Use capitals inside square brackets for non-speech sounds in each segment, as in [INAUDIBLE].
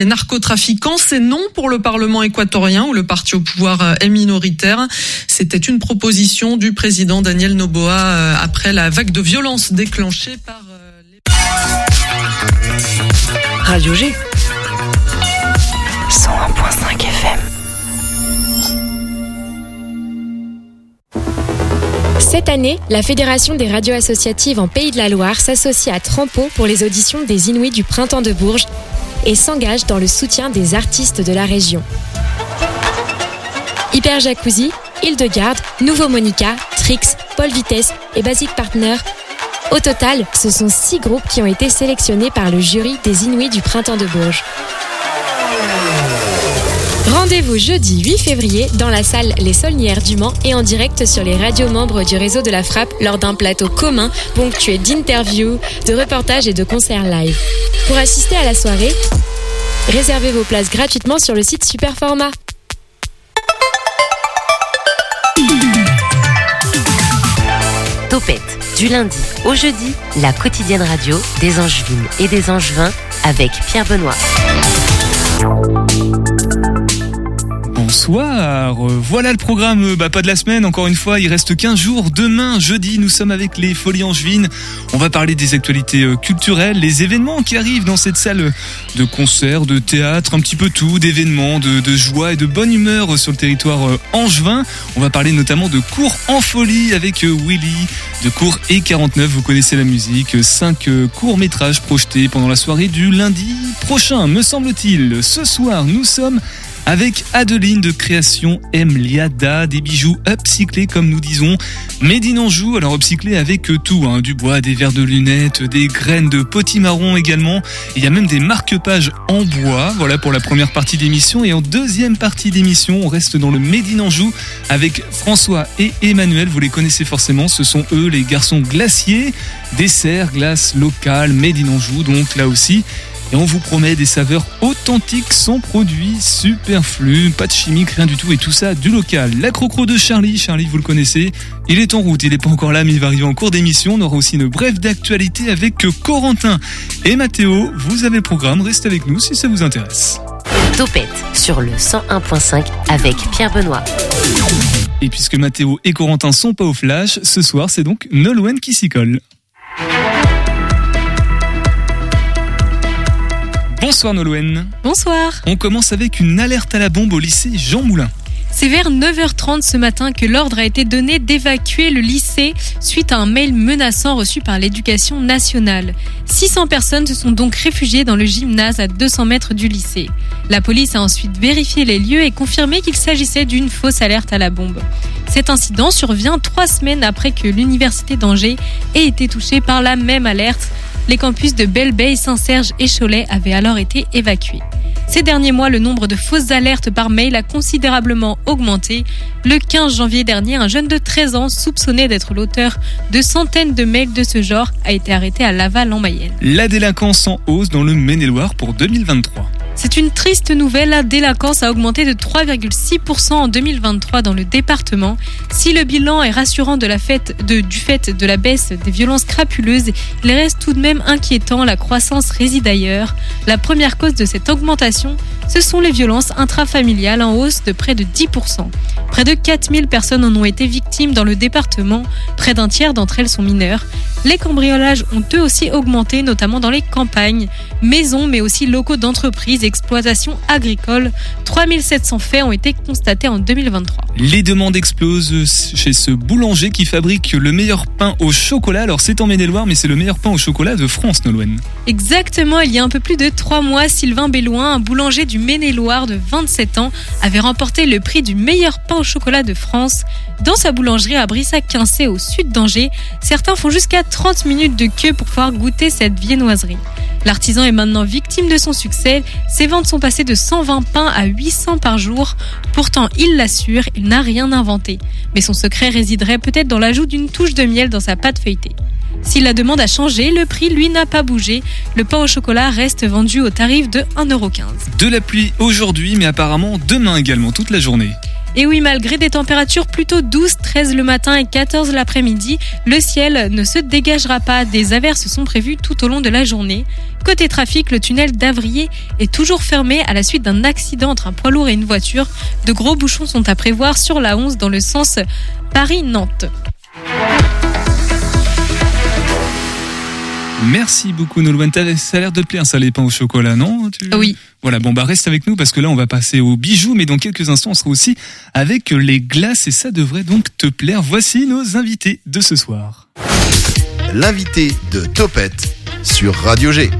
Les narcotrafiquants, c'est non pour le Parlement équatorien où le parti au pouvoir euh, est minoritaire. C'était une proposition du président Daniel Noboa euh, après la vague de violence déclenchée par euh, les... Radio G. 101.5 FM. Cette année, la Fédération des radios associatives en Pays de la Loire s'associe à Trampo pour les auditions des Inuits du Printemps de Bourges et s'engage dans le soutien des artistes de la région. Hyper Jacuzzi, Hildegarde, Nouveau Monica, Trix, Paul Vitesse et Basic Partner. Au total, ce sont six groupes qui ont été sélectionnés par le jury des Inuits du Printemps de Bourges. Rendez-vous jeudi 8 février dans la salle Les Solnières du Mans et en direct sur les radios membres du réseau de la Frappe lors d'un plateau commun ponctué d'interviews, de reportages et de concerts live. Pour assister à la soirée, réservez vos places gratuitement sur le site Superformat. Topette, du lundi au jeudi, la quotidienne radio des Angevines et des Angevins avec Pierre Benoît. Bonsoir, voilà le programme, bah pas de la semaine, encore une fois, il reste 15 jours. Demain, jeudi, nous sommes avec les Folies Angevines. On va parler des actualités euh, culturelles, les événements qui arrivent dans cette salle de concert, de théâtre, un petit peu tout, d'événements, de, joie et de bonne humeur sur le territoire euh, angevin. On va parler notamment de cours en folie avec euh, Willy, de cours et 49, vous connaissez la musique, 5 courts-métrages projetés pendant la soirée du lundi prochain, me semble-t-il. Ce soir, nous sommes avec Adeline de création Emliada, des bijoux upcyclés comme nous disons, made in Anjou, alors upcyclés avec tout, hein, du bois, des verres de lunettes, des graines de potimarron également, il y a même des marque-pages en bois, voilà pour la première partie d'émission, et en deuxième partie d'émission, on reste dans le made in Anjou avec François et Emmanuel, vous les connaissez forcément, ce sont eux les garçons glaciers, dessert, glace locale, made in Anjou, donc là aussi, et on vous promet des saveurs authentiques sans produits superflus, pas de chimique, rien du tout et tout ça du local. La crocro de Charlie, Charlie vous le connaissez, il est en route, il n'est pas encore là mais il va arriver en cours d'émission. On aura aussi une brève d'actualité avec Corentin et Mathéo. Vous avez le programme, restez avec nous si ça vous intéresse. Topette sur le 101.5 avec Pierre Benoît. Et puisque Mathéo et Corentin sont pas au flash, ce soir c'est donc Nolwenn qui s'y colle. Bonsoir Nolwenn. Bonsoir. On commence avec une alerte à la bombe au lycée Jean Moulin. C'est vers 9h30 ce matin que l'ordre a été donné d'évacuer le lycée suite à un mail menaçant reçu par l'éducation nationale. 600 personnes se sont donc réfugiées dans le gymnase à 200 mètres du lycée. La police a ensuite vérifié les lieux et confirmé qu'il s'agissait d'une fausse alerte à la bombe. Cet incident survient trois semaines après que l'université d'Angers ait été touchée par la même alerte. Les campus de Belle-Bay, Saint-Serge et Cholet avaient alors été évacués. Ces derniers mois, le nombre de fausses alertes par mail a considérablement augmenté. Le 15 janvier dernier, un jeune de 13 ans soupçonné d'être l'auteur de centaines de mails de ce genre a été arrêté à Laval en Mayenne. La délinquance en hausse dans le Maine-et-Loire pour 2023. C'est une triste nouvelle, la délinquance a augmenté de 3,6% en 2023 dans le département. Si le bilan est rassurant de la fête de, du fait de la baisse des violences crapuleuses, il reste tout de même inquiétant, la croissance réside ailleurs. La première cause de cette augmentation, ce sont les violences intrafamiliales en hausse de près de 10%. Près de 4000 personnes en ont été victimes dans le département, près d'un tiers d'entre elles sont mineures. Les cambriolages ont eux aussi augmenté, notamment dans les campagnes, maisons mais aussi locaux d'entreprises exploitation agricole. 3700 faits ont été constatés en 2023. Les demandes explosent chez ce boulanger qui fabrique le meilleur pain au chocolat. Alors c'est en Maine-et-Loire, mais c'est le meilleur pain au chocolat de France, Nolwenn. Exactement, il y a un peu plus de trois mois, Sylvain Belloin, un boulanger du Maine-et-Loire de 27 ans, avait remporté le prix du meilleur pain au chocolat de France. Dans sa boulangerie à Brissac-Quincé au sud d'Angers, certains font jusqu'à 30 minutes de queue pour pouvoir goûter cette viennoiserie. L'artisan est maintenant victime de son succès. Ses ventes sont passées de 120 pains à 800 par jour. Pourtant, il l'assure, il n'a rien inventé. Mais son secret résiderait peut-être dans l'ajout d'une touche de miel dans sa pâte feuilletée. Si la demande a changé, le prix, lui, n'a pas bougé. Le pain au chocolat reste vendu au tarif de 1,15€. De la pluie aujourd'hui, mais apparemment demain également, toute la journée. Et oui, malgré des températures plutôt douces, 13 le matin et 14 l'après-midi, le ciel ne se dégagera pas. Des averses sont prévues tout au long de la journée. Côté trafic, le tunnel d'Avrier est toujours fermé à la suite d'un accident entre un poids lourd et une voiture. De gros bouchons sont à prévoir sur la 11 dans le sens Paris-Nantes. Merci beaucoup Nolwenn. Ça a l'air de te plaire ça les pains au chocolat, non Oui. Voilà, bon bah reste avec nous parce que là on va passer aux bijoux, mais dans quelques instants on sera aussi avec les glaces et ça devrait donc te plaire. Voici nos invités de ce soir. L'invité de Topette sur Radio G.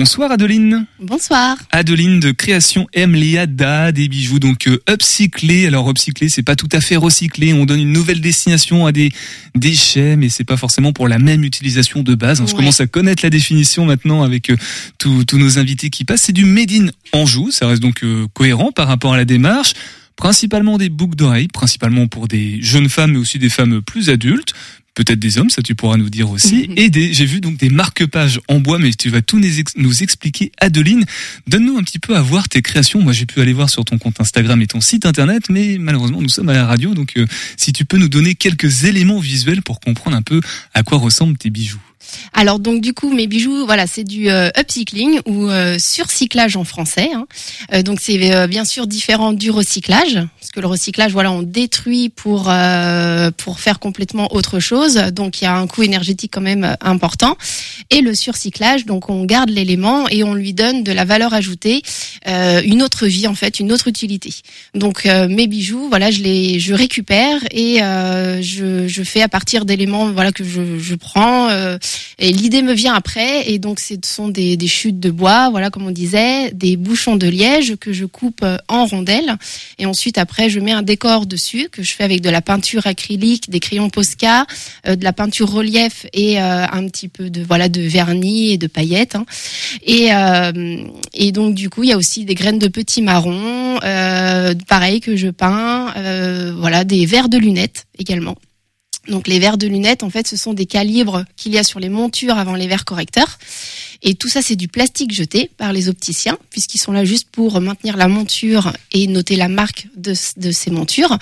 Bonsoir Adeline. Bonsoir. Adeline de création Emliada, des bijoux donc euh, upcyclés. Alors upcyclés, c'est pas tout à fait recyclé. On donne une nouvelle destination à des déchets, mais c'est pas forcément pour la même utilisation de base. Je commence à connaître la définition maintenant avec euh, tous nos invités qui passent. C'est du made in Anjou. Ça reste donc euh, cohérent par rapport à la démarche principalement des boucles d'oreilles, principalement pour des jeunes femmes mais aussi des femmes plus adultes, peut-être des hommes, ça tu pourras nous dire aussi, [LAUGHS] et des, j'ai vu donc des marque-pages en bois, mais tu vas tout nous, expliquer. Adeline, donne-nous un petit peu à voir tes créations. Moi, j'ai pu aller voir sur ton compte Instagram et ton site internet, mais malheureusement, nous sommes à la radio, donc euh, si tu peux nous donner quelques éléments visuels pour comprendre un peu à quoi ressemblent tes bijoux. Alors donc du coup mes bijoux, voilà, c'est du euh, upcycling ou euh, surcyclage en français. Hein. Euh, donc c'est bien sûr différent du recyclage, parce que le recyclage, voilà, on détruit pour pour faire complètement autre chose. Donc il y a un coût énergétique quand même important. Et le surcyclage, donc on garde l'élément et on lui donne de la valeur ajoutée, une autre vie en fait, une autre utilité. Donc mes bijoux, voilà, je les je récupère et je, je fais à partir d'éléments, voilà que je, je prends et l'idée me vient après, et donc ce sont des, des, chutes de bois, voilà comme on disait, des bouchons de liège que je coupe euh, en rondelles, et ensuite après je mets un décor dessus que je fais avec de la peinture acrylique, des crayons Posca, euh, de la peinture relief et euh, un petit peu de voilà de vernis et de paillettes. Hein. Et, et donc du coup il y a aussi des graines de petits marrons, pareil que je peins, voilà des verres de lunettes également. Donc les verres de lunettes, en fait, ce sont des calibres qu'il y a sur les montures avant les verres correcteurs. Et tout ça, c'est du plastique jeté par les opticiens, puisqu'ils sont là juste pour maintenir la monture et noter la marque de, ces montures.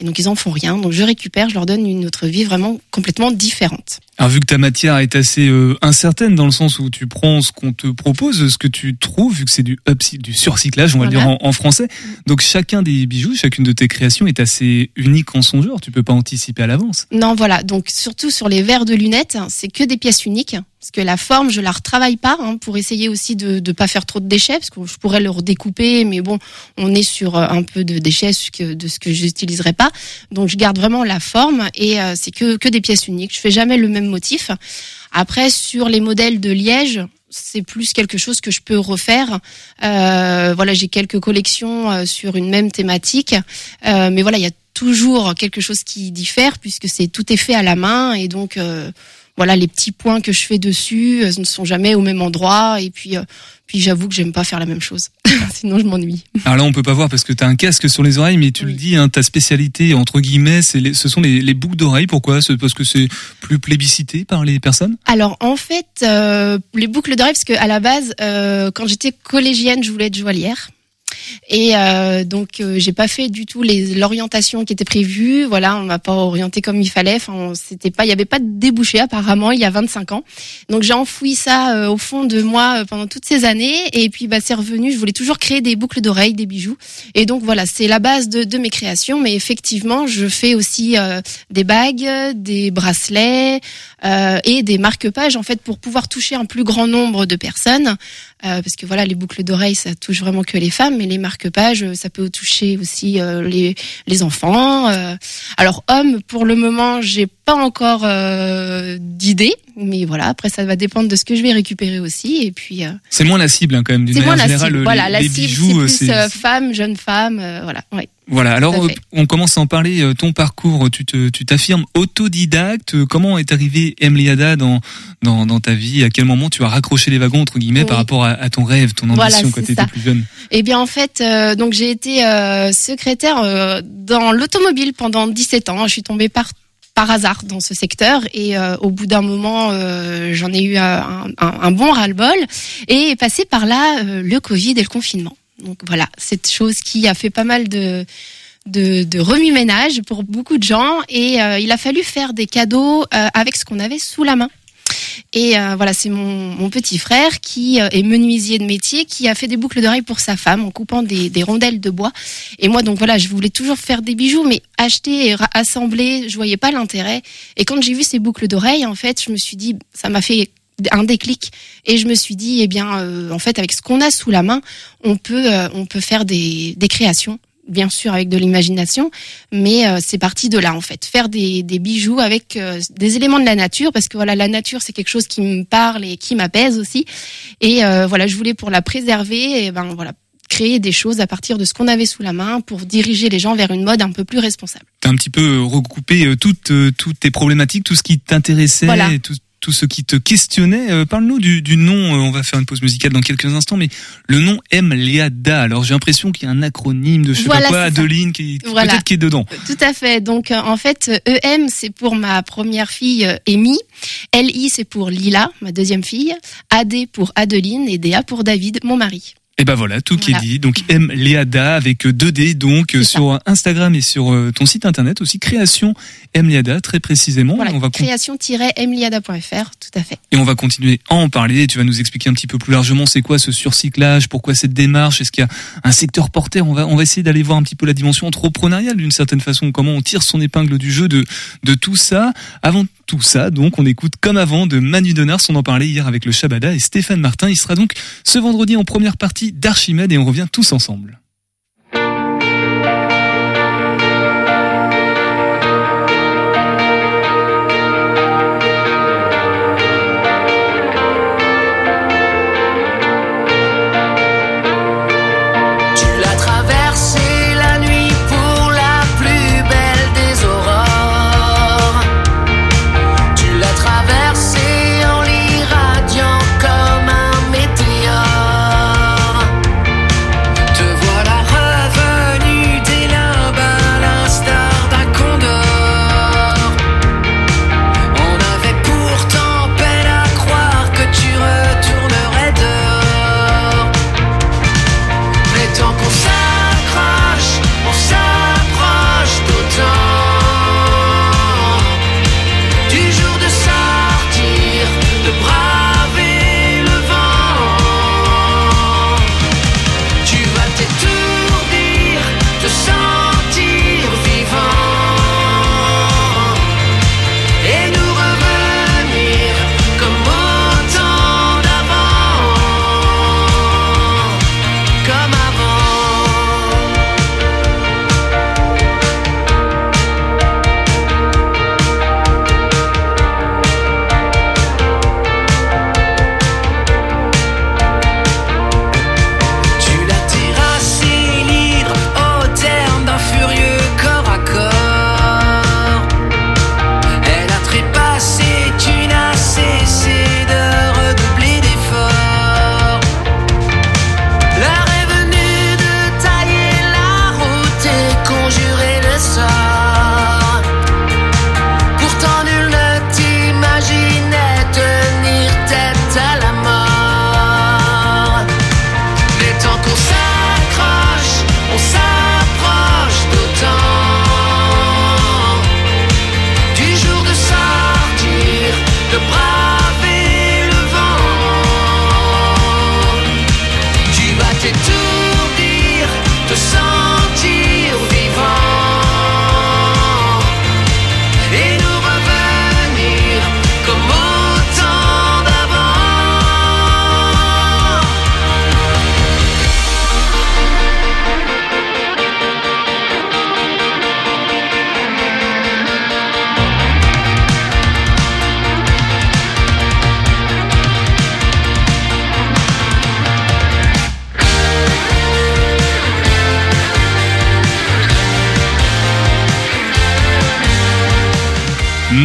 Et donc, ils en font rien. Donc, je récupère, je leur donne une autre vie vraiment complètement différente. Alors, vu que ta matière est assez euh, incertaine dans le sens où tu prends ce qu'on te propose, ce que tu trouves, vu que c'est du du surcyclage, on va le dire en, français. Donc, chacun des bijoux, chacune de tes créations est assez unique en son genre. Tu peux pas anticiper à l'avance. Non, voilà. Donc, surtout sur les verres de lunettes, c'est que des pièces uniques parce que la forme, je la retravaille pas hein, pour essayer aussi de ne pas faire trop de déchets, parce que je pourrais le redécouper, mais bon, on est sur euh, un peu de déchets de ce que j'utiliserai pas. Donc je garde vraiment la forme et euh, c'est que que des pièces uniques. Je fais jamais le même motif. Après sur les modèles de liège, c'est plus quelque chose que je peux refaire. Euh, voilà, j'ai quelques collections euh, sur une même thématique, mais voilà, il y a toujours quelque chose qui diffère puisque c'est tout est fait à la main et donc voilà, les petits points que je fais dessus euh, ne sont jamais au même endroit. Et puis, euh, puis j'avoue que j'aime pas faire la même chose. [LAUGHS] Sinon, je m'ennuie. Alors là, on peut pas voir parce que tu as un casque sur les oreilles, mais tu le dis, hein, ta spécialité entre guillemets, c'est ce sont les, boucles d'oreilles. Pourquoi? Parce que c'est plus plébiscité par les personnes? Alors en fait, euh, les boucles d'oreilles, parce que à la base, quand j'étais collégienne, je voulais être joaillière. Et euh, donc euh, j'ai pas fait du tout l'orientation qui était prévue. Voilà, on m'a pas orienté comme il fallait. Enfin, c'était pas, il y avait pas de débouché apparemment il y a 25 ans. Donc j'ai enfoui ça euh, au fond de moi euh, pendant toutes ces années. Et puis bah c'est revenu. Je voulais toujours créer des boucles d'oreilles, des bijoux. Et donc voilà, c'est la base de, de, mes créations. Mais effectivement, je fais aussi des bagues, des bracelets et des marque-pages en fait pour pouvoir toucher un plus grand nombre de personnes. Parce que voilà, les boucles d'oreilles, ça touche vraiment que les femmes, mais les marque-pages, ça peut toucher aussi euh, les, les enfants. Euh. Alors hommes, pour le moment, j'ai pas encore euh, d'idée, mais voilà. Après, ça va dépendre de ce que je vais récupérer aussi. Et puis c'est moins la cible hein, quand même d'une manière générale. voilà, la cible, c'est plus femme, jeune femme, voilà. Ouais. Voilà, alors on commence à en parler, euh, ton parcours, tu tu t'affirmes autodidacte, comment est arrivé Emliada dans, dans, dans ta vie, à quel moment tu as raccroché les wagons, entre guillemets, par rapport à, ton rêve, ton ambition quand tu étais plus jeune? Eh bien en fait, euh, donc j'ai été euh, secrétaire dans l'automobile pendant 17 ans, je suis tombée par par hasard dans ce secteur et au bout d'un moment j'en ai eu un, un, un bon ras-le-bol et passé par là le Covid et le confinement. Donc voilà, cette chose qui a fait pas mal de de, de remue-ménage pour beaucoup de gens et euh, il a fallu faire des cadeaux euh, avec ce qu'on avait sous la main. Et euh, voilà, c'est mon, mon petit frère qui euh, est menuisier de métier, qui a fait des boucles d'oreilles pour sa femme en coupant des, des rondelles de bois. Et moi, donc voilà, je voulais toujours faire des bijoux, mais acheter et assembler, je voyais pas l'intérêt. Et quand j'ai vu ces boucles d'oreilles, en fait, je me suis dit, ça m'a fait un déclic et je me suis dit eh bien euh, en fait avec ce qu'on a sous la main on peut euh, on peut faire des, des créations bien sûr avec de l'imagination mais euh, c'est parti de là en fait. Faire des, des bijoux avec euh, des éléments de la nature parce que voilà la nature c'est quelque chose qui me parle et qui m'apaise aussi. Et euh, voilà je voulais pour la préserver et ben voilà créer des choses à partir de ce qu'on avait sous la main pour diriger les gens vers une mode un peu plus responsable. T'as un petit peu euh, recoupé euh, toutes, euh, toutes tes problématiques, tout ce qui t'intéressait, Voilà. tout, tout ce qui te questionnait. Euh, Parle-nous du, du nom, euh, on va faire une pause musicale dans quelques instants, mais le nom M. Léada. Alors j'ai l'impression qu'il y a un acronyme de je sais Voilà, pas quoi, c'est ça. Adeline, qui, Voilà. peut-être qui est dedans. Tout à fait. Donc euh, en fait, euh, EM c'est pour ma première fille euh, Amy, LI c'est pour Lila, ma deuxième fille, AD pour Adeline et DA pour David, mon mari. Et ben voilà, tout qui est dit. Donc M. Léada avec euh, 2D, donc ça. sur Instagram et sur euh, ton site internet aussi, création M. Léada, très précisément. Voilà, on va création-emliada.fr, tout à fait. Et on va continuer à en parler. Tu vas nous expliquer un petit peu plus largement c'est quoi ce surcyclage, pourquoi cette démarche, est-ce qu'il y a un secteur porteur? On va on va essayer d'aller voir un petit peu la dimension entrepreneuriale d'une certaine façon, comment on tire son épingle du jeu de de tout ça. Avant tout ça, donc on écoute comme avant de Manu Denars, on en parlait hier avec le Shabada et Stéphane Martin. Il sera donc ce vendredi en première partie d'Archimède et on revient tous ensemble.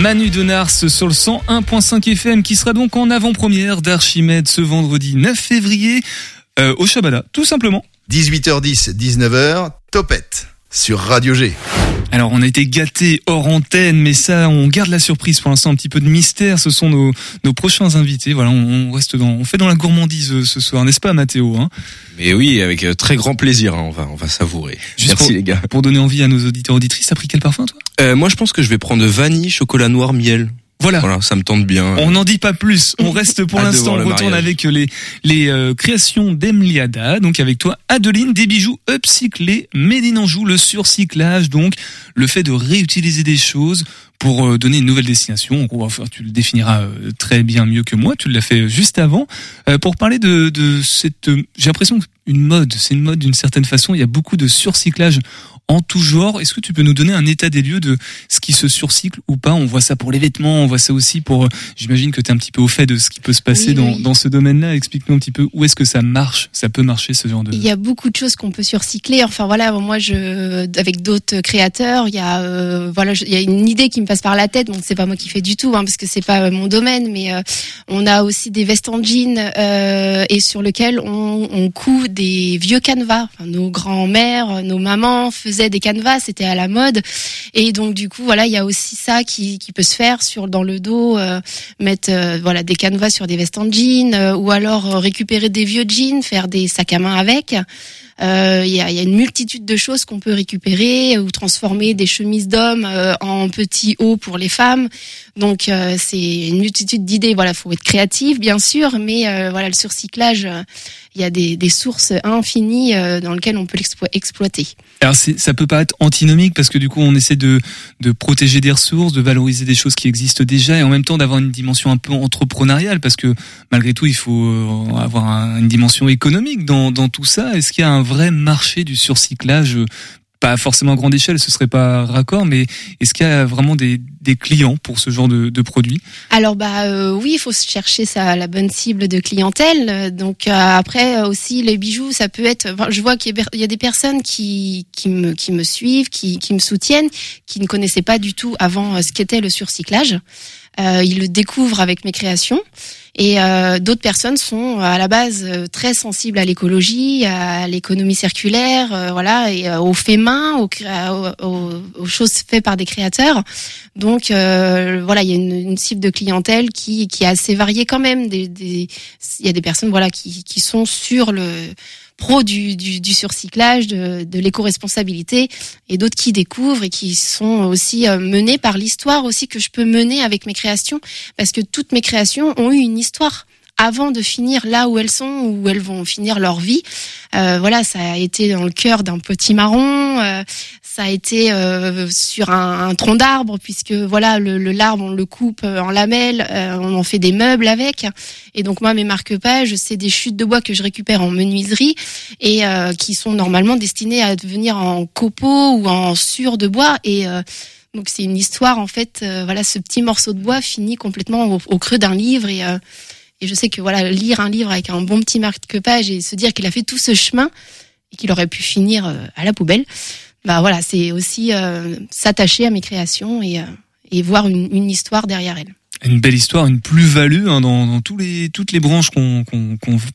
Manu Denars sur le 101.5 FM qui sera donc en avant-première d'Archimède ce vendredi 9 février euh, au Shabada, tout simplement. 18h10, 19h, Topette sur Radio G. Alors on a été gâtés hors antenne, mais ça on garde la surprise pour l'instant, un petit peu de mystère. Ce sont nos, nos prochains invités. Voilà, on, on reste dans, on fait dans la gourmandise euh, ce soir, n'est-ce pas Mathéo hein? Mais oui, avec euh, très grand plaisir, hein, on va, on va savourer. Juste Merci pour- les gars. Pour donner envie à nos auditeurs auditrices, t'as pris quel parfum toi? Euh, moi, je pense que je vais prendre vanille, chocolat noir, miel. Voilà. Voilà, ça me tente bien. On n'en dit pas plus. On reste pour [LAUGHS] l'instant. On retourne mariage. avec les les euh, créations d'Emliada. Donc avec toi, Adeline, des bijoux upcyclés, made in Anjou, le surcyclage, donc le fait de réutiliser des choses pour euh, donner une nouvelle destination. On va faire, tu le définiras euh, très bien mieux que moi. Tu l'as fait juste avant Euh, pour parler de de cette. euh, J'ai l'impression qu'une mode, c'est une mode d'une certaine façon. Il y a beaucoup de surcyclage en tout genre. Est-ce que tu peux nous donner un état des lieux de ce qui se surcycle ou pas? On voit ça pour les vêtements, on voit ça aussi pour. euh, J'imagine que tu es un petit peu au fait de ce qui peut se passer Oui, dans, oui. dans ce domaine-là. Explique-nous un petit peu où est-ce que ça marche, ça peut marcher ce genre de. Il y a beaucoup de choses qu'on peut surcycler. Enfin voilà, moi je avec d'autres créateurs, il y a euh, voilà, je- il y a une idée qui me passe par la tête. Donc c'est pas moi qui fais du tout, hein, parce que c'est pas euh, mon domaine. Mais euh, on a aussi des vestes en jean euh, et sur lequel on, on coud des vieux canevas. Enfin, nos grands-mères, nos mamans faisaient des canevas, c'était à la mode. Et donc du coup voilà, il y a aussi ça qui, qui peut se faire sur dans le dos, euh, mettre euh, voilà des canevas sur des vestes en jean, euh, ou alors euh, récupérer des vieux jeans, faire des sacs à main avec. Euh, Il y, a, une multitude de choses qu'on peut récupérer ou transformer des chemises d'hommes euh, en petits hauts pour les femmes. Donc euh, c'est une multitude d'idées. Voilà, faut être créatif bien sûr, mais voilà le surcyclage, il y a des, sources infinies dans lesquelles on peut l'explo- exploiter. Alors ça peut pas être antinomique parce que du coup on essaie de, protéger des ressources, de valoriser des choses qui existent déjà et en même temps d'avoir une dimension un peu entrepreneuriale parce que malgré tout il faut avoir un- une dimension économique dans, tout ça. Est-ce qu'il y a vrai marché du surcyclage euh, pas forcément à grande échelle, ce serait pas raccord, mais est-ce qu'il y a vraiment des, des clients pour ce genre de, de Alors bah euh, oui, il faut chercher sa la bonne cible de clientèle. Donc euh, après euh, aussi les bijoux, ça peut être. enfin, je vois qu'il y, a- des personnes qui qui me qui me suivent, qui qui me soutiennent, qui ne connaissaient pas du tout avant euh, ce qu'était le surcyclage. Euh, ils le découvrent avec mes créations. Et euh, d'autres personnes sont euh, à la base très sensibles à l'écologie, à l'économie circulaire, euh, voilà, et aux faits main, aux, aux- aux choses faites par des créateurs. Donc euh, voilà, il y a une, une cible de clientèle qui, qui est assez variée quand même. Des, des- il y a des personnes voilà qui, qui sont sur le pro du, du, du surcyclage, de, de l'éco-responsabilité, et d'autres qui découvrent et qui sont aussi euh, menées par l'histoire aussi que je peux mener avec mes créations, parce que toutes mes créations ont eu une histoire avant de finir là où elles sont, où elles vont finir leur vie. Euh, voilà, ça a été dans le cœur d'un petit marron, euh, ça a été euh, sur un, un tronc d'arbre, puisque voilà, le, l'arbre, on le coupe euh, en lamelles, euh, on en fait des meubles avec. Et donc moi, mes marque-pages, c'est des chutes de bois que je récupère en menuiserie et euh, qui sont normalement destinées à devenir en copeaux ou en sur de bois. Et euh, donc c'est une histoire en fait. euh, voilà, ce petit morceau de bois finit complètement au, au creux d'un livre et et je sais que voilà, lire un livre avec un bon petit marque-page et se dire qu'il a fait tout ce chemin et qu'il aurait pu finir à la poubelle, bah voilà, c'est aussi euh, s'attacher à mes créations et, euh, et voir une, histoire derrière elles. une belle histoire, une plus-value hein, dans, tous les, toutes les branches qu'on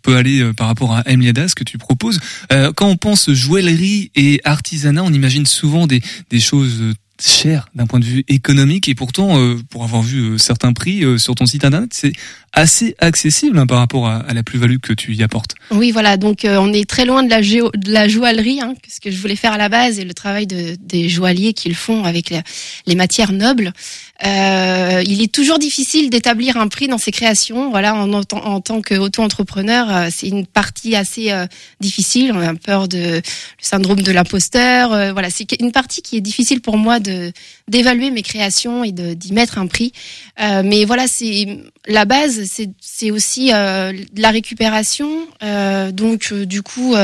peut aller euh, par rapport à Emliada, ce que tu proposes. Quand on pense joaillerie et artisanat, on imagine souvent des, des choses chères d'un point de vue économique et pourtant, euh, pour avoir vu euh, certains prix euh, sur ton site internet, c'est assez accessible hein, par rapport à, la plus-value que tu y apportes. Oui, voilà. Donc, on est très loin de la, géo- de la joaillerie, hein, ce que je voulais faire à la base, et le travail de, des joailliers qui le font avec les matières nobles. Euh, il est toujours difficile d'établir un prix dans ses créations. Voilà, en, en, en tant qu'auto-entrepreneur, euh, c'est une partie assez euh, difficile. On a peur de le syndrome de l'imposteur. Euh, voilà, c'est une partie qui est difficile pour moi de d'évaluer mes créations et d'y mettre un prix. Mais voilà, c'est la base, c'est aussi la récupération. Donc du coup,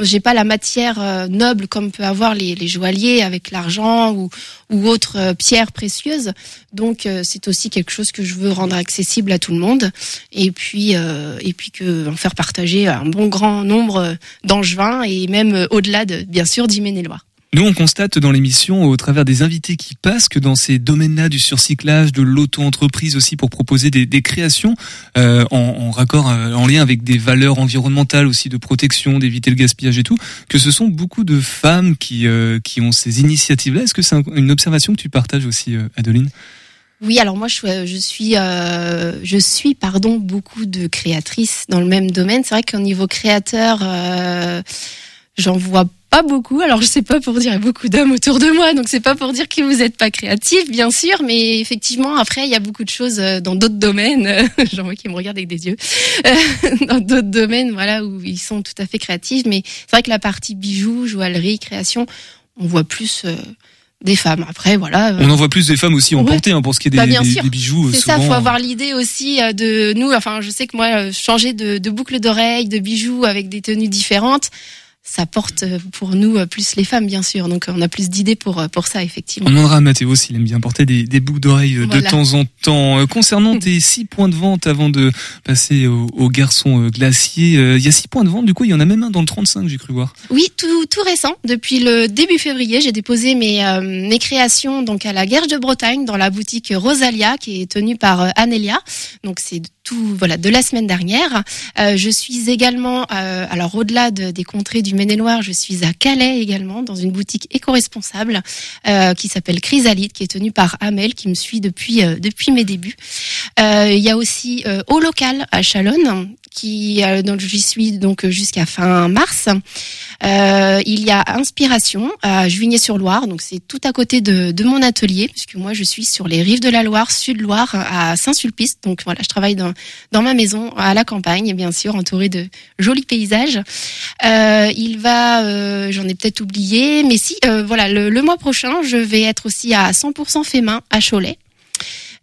j'ai pas la matière noble comme peut avoir les, les joailliers avec l'argent ou ou autres pierres précieuses. Donc euh, c'est aussi quelque chose que je veux rendre accessible à tout le monde et puis euh, et puis que en faire partager un bon grand nombre d'angevins et même euh, au-delà de bien sûr d'Hyméne-et-Loire. Nous, on constate dans l'émission, au travers des invités qui passent, que dans ces domaines-là du surcyclage, de l'auto-entreprise aussi, pour proposer des, créations euh, en, raccord, euh, en lien avec des valeurs environnementales aussi, de protection, d'éviter le gaspillage et tout, que ce sont beaucoup de femmes qui euh, qui ont ces initiatives-là. Est-ce que c'est un- une observation que tu partages aussi, euh, Adeline? Oui, alors moi je, suis- je suis, euh, je suis pardon beaucoup de créatrices dans le même domaine. C'est vrai qu'au niveau créateur, euh, j'en vois pas beaucoup. Alors je sais pas pour dire, il y a beaucoup d'hommes autour de moi, donc c'est pas pour dire que vous êtes pas créatifs, bien sûr, mais effectivement après il y a beaucoup de choses euh, dans d'autres domaines. [LAUGHS] J'en vois qui me regardent avec des yeux. Euh, [LAUGHS] dans d'autres domaines, voilà où ils sont tout à fait créatifs. Mais c'est vrai que la partie bijoux, joaillerie, création, on voit plus. euh, des femmes. Après, voilà. euh, On en voit plus des femmes aussi Ouais. emportées hein, pour ce qui est des, Bah, bien des- sûr. des bijoux. euh, C'est ça, faut euh, avoir l'idée aussi euh, de nous. Enfin, je sais que moi, euh, changer de, de boucle d'oreille, de bijoux avec des tenues différentes, ça porte euh, pour nous euh, plus les femmes, bien sûr. Donc, on a plus d'idées pour euh, pour ça, On effectivement. demandera à Mathéo s'il aime bien porter des, des boucles d'oreilles de Voilà. temps en temps. Concernant [LAUGHS] tes six points de vente, avant de passer au, au garçon euh, glacier, euh, il y a six points de vente, du coup il y en a même un dans le 35, j'ai cru voir. Oui, tout tout récent. Depuis le début février, j'ai déposé mes euh, mes créations donc à la Guerche de Bretagne dans la boutique Rosalia qui est tenue par Anélia. Donc c'est voilà de la semaine dernière. Euh, je suis également euh, alors au-delà de- des contrées du Maine-et-Loire, je suis à Calais également dans une boutique éco-responsable euh, qui s'appelle Chrysalide qui est tenue par Amel qui me suit depuis euh, depuis mes débuts. Il y a aussi au local à Chalonne qui euh, donc j'y suis donc jusqu'à fin mars. Euh, il y a Inspiration à Juigné-sur-Loire, donc c'est tout à côté de, de mon atelier, puisque moi je suis sur les rives de la Loire, Sud-Loire, à Saint-Sulpice. Donc voilà, je travaille dans, dans ma maison, à la campagne, bien sûr, entourée de jolis paysages. Euh, il va, euh, j'en ai peut-être oublié, mais si, euh, voilà, le, le mois prochain, je vais être aussi à 100% fait main à Cholet.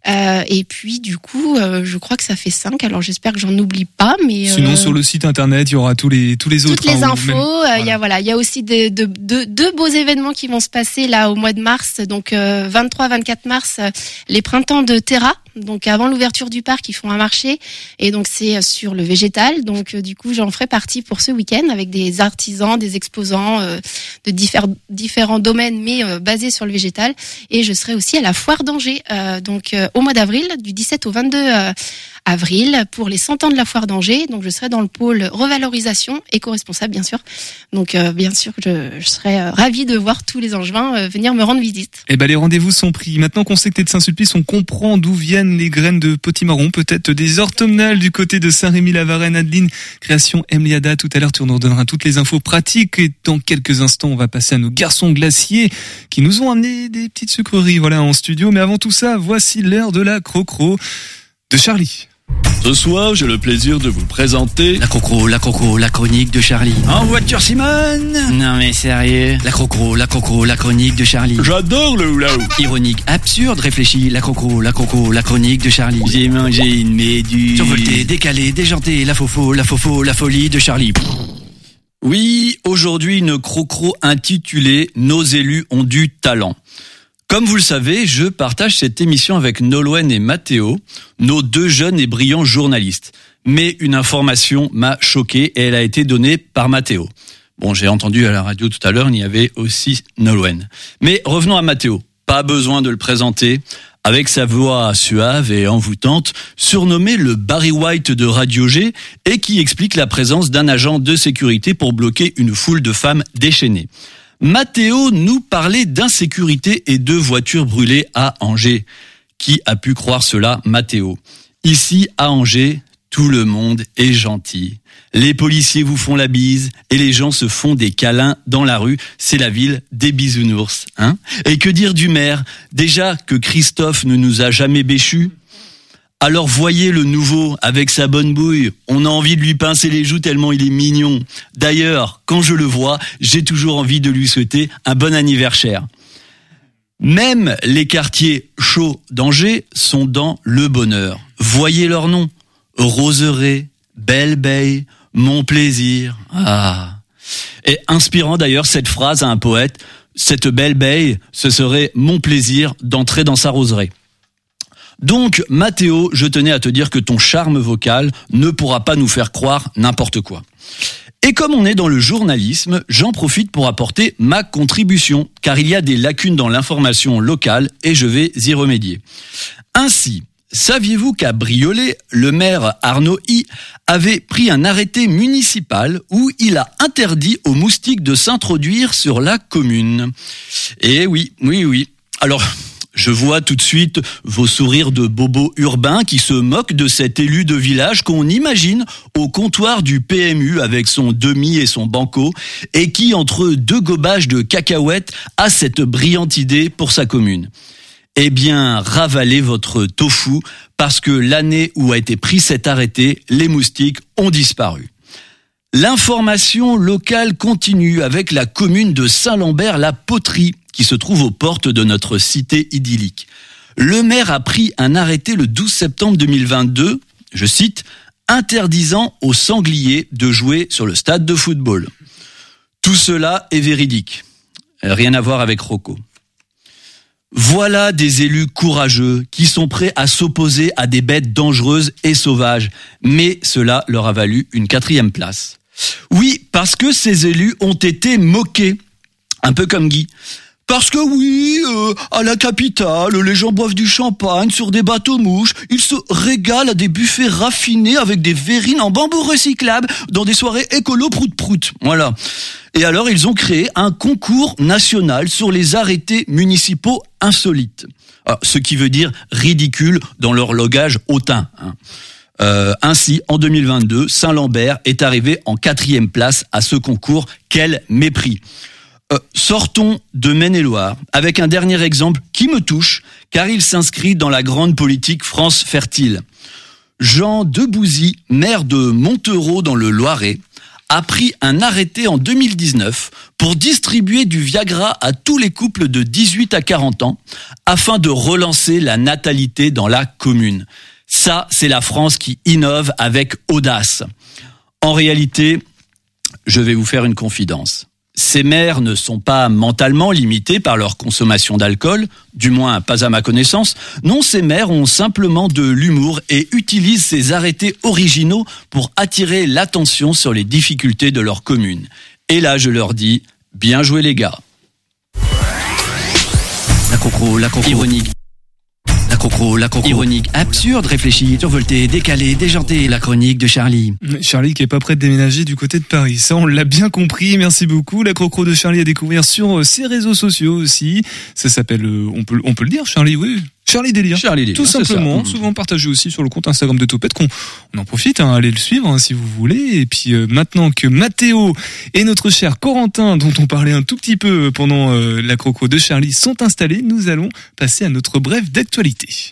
Euh, et puis du coup, euh, je crois que ça fait 5, alors j'espère que j'en oublie pas. Mais Sinon euh, sur le site internet, il y aura tous les tous les autres. toutes les hein, infos. même- euh, Il y a voilà, il y a aussi de, de, de- deux beaux événements qui vont se passer là au mois de mars. Donc 23-24 mars, euh, les printemps de Terra. Donc avant l'ouverture du parc, ils font un marché et donc c'est euh, sur le végétal. Donc euh, du coup, j'en ferai partie pour ce week-end avec des artisans, des exposants euh, de différents domaines, mais basés sur le végétal. Et je serai aussi à la foire d'Angers, donc au mois d'avril, du 17 au 22 euh, avril, pour les 100 ans de la foire d'Angers. Donc je serai dans le pôle revalorisation, éco-responsable bien sûr. Donc euh, bien sûr je, je serai euh, ravie de voir tous les Angevins euh, venir me rendre visite. Eh ben les rendez-vous sont pris. Maintenant qu'on sait que t'es de Saint-Sulpice, on comprend d'où viennent les graines de potimarron, peut-être des orthomnales du côté de Saint-Rémy-la-Varenne, Adeline, création Emliada. Tout à l'heure, tu nous redonneras toutes les infos pratiques et dans quelques instants, on va passer à nos garçons glaciers qui nous ont amené des petites sucreries, voilà, en studio. Mais avant tout ça, voici l'heure de la crocro de Charlie. Ce soir, j'ai le plaisir de vous présenter La crocro, la crocro, la chronique de Charlie. En voiture Simone Non mais sérieux La crocro, la crocro, la chronique de Charlie. J'adore le hula Ironique, absurde, réfléchi, la crocro, la crocro, la chronique de Charlie. J'ai mangé une méduse Survolté, décalé, déjanté, la fofo, la fofo, la folie de Charlie. Oui, aujourd'hui une crocro intitulée Nos élus ont du talent. Comme vous le savez, je partage cette émission avec Nolwenn et Mathéo, nos deux jeunes et brillants journalistes. Mais une information m'a choqué et elle a été donnée par Mathéo. Bon, j'ai entendu à la radio tout à l'heure, il y avait aussi Nolwenn. Mais revenons à Mathéo. Pas besoin de le présenter. Avec sa voix suave et envoûtante, surnommé le Barry White de Radio G, et qui explique la présence d'un agent de sécurité pour bloquer une foule de femmes déchaînées. Mathéo nous parlait d'insécurité et de voitures brûlées à Angers. Qui a pu croire cela, Mathéo Ici, à Angers, tout le monde est gentil. Les policiers vous font la bise et les gens se font des câlins dans la rue. C'est la ville des bisounours. Hein? Et que dire du maire? Déjà que Christophe ne nous a jamais béchus alors voyez le nouveau avec sa bonne bouille. On a envie de lui pincer les joues tellement il est mignon. D'ailleurs, quand je le vois, j'ai toujours envie de lui souhaiter un bon anniversaire. Même les quartiers chauds d'Angers sont dans le bonheur. Voyez leurs noms. Roseraie, Belle Bay, Mon Plaisir. Ah. Et inspirant d'ailleurs cette phrase à un poète, cette belle baie, ce serait mon plaisir d'entrer dans sa roseraie. Donc, Mathéo, je tenais à te dire que ton charme vocal ne pourra pas nous faire croire n'importe quoi. Et comme on est dans le journalisme, j'en profite pour apporter ma contribution, car il y a des lacunes dans l'information locale et je vais y remédier. Ainsi, saviez-vous qu'à Briolet, le maire Arnaud I avait pris un arrêté municipal où il a interdit aux moustiques de s'introduire sur la commune? Eh oui, oui, oui. Alors, je vois tout de suite vos sourires de bobos urbains qui se moquent de cet élu de village qu'on imagine au comptoir du PMU avec son demi et son banco et qui, entre deux gobages de cacahuètes, a cette brillante idée pour sa commune. Eh bien, ravalez votre tofu parce que l'année où a été pris cet arrêté, les moustiques ont disparu. L'information locale continue avec la commune de Saint-Lambert-la-Poterie qui se trouve aux portes de notre cité idyllique. Le maire a pris un arrêté le 12 septembre 2022, je cite, interdisant aux sangliers de jouer sur le stade de football. Tout cela est véridique. Rien à voir avec Rocco. Voilà des élus courageux qui sont prêts à s'opposer à des bêtes dangereuses et sauvages, mais cela leur a valu une quatrième place. Oui, parce que ces élus ont été moqués, un peu comme Guy. Parce que oui, euh, à la capitale, les gens boivent du champagne sur des bateaux mouches, ils se régalent à des buffets raffinés avec des verrines en bambou recyclable dans des soirées écolo prout-prout. Voilà. Et alors, ils ont créé un concours national sur les arrêtés municipaux insolites. Ah, ce qui veut dire ridicule dans leur logage hautain. hein. Euh, ainsi, en 2022, Saint-Lambert est arrivé en quatrième place à ce concours. Quel mépris Euh, sortons de Maine-et-Loire avec un dernier exemple qui me touche, car il s'inscrit dans la grande politique France fertile. Jean Debouzy, maire de Montereau dans le Loiret, a pris un arrêté en 2019 pour distribuer du Viagra à tous les couples de 18 à 40 ans afin de relancer la natalité dans la commune. Ça, c'est la France qui innove avec audace. En réalité, je vais vous faire une confidence. Ces mères ne sont pas mentalement limitées par leur consommation d'alcool, du moins pas à ma connaissance. Non, ces mères ont simplement de l'humour et utilisent ces arrêtés originaux pour attirer l'attention sur les difficultés de leur commune. Et là, je leur dis, bien joué les gars. La la. Ironique. La concro, la concro. Ironique. Absurde, réfléchi, survolté, décalé, déjanté. La chronique de Charlie. Charlie qui est pas prêt de déménager du côté de Paris. Ça, on l'a bien compris. Merci beaucoup. La crocro de Charlie à découvrir sur euh, ses réseaux sociaux aussi. Ça s'appelle, euh, on peut, on peut le dire, Charlie, oui. Charlie Délire. Charlie Délire, Tout simplement. ça. Souvent partagé aussi sur le compte Instagram de Topette qu'on, on en profite, hein, allez le suivre, hein, si vous voulez. Et puis, euh, maintenant que Mathéo et notre cher Corentin, dont on parlait un tout petit peu pendant euh, la croco de Charlie, sont installés, nous allons passer à notre brève d'actualité.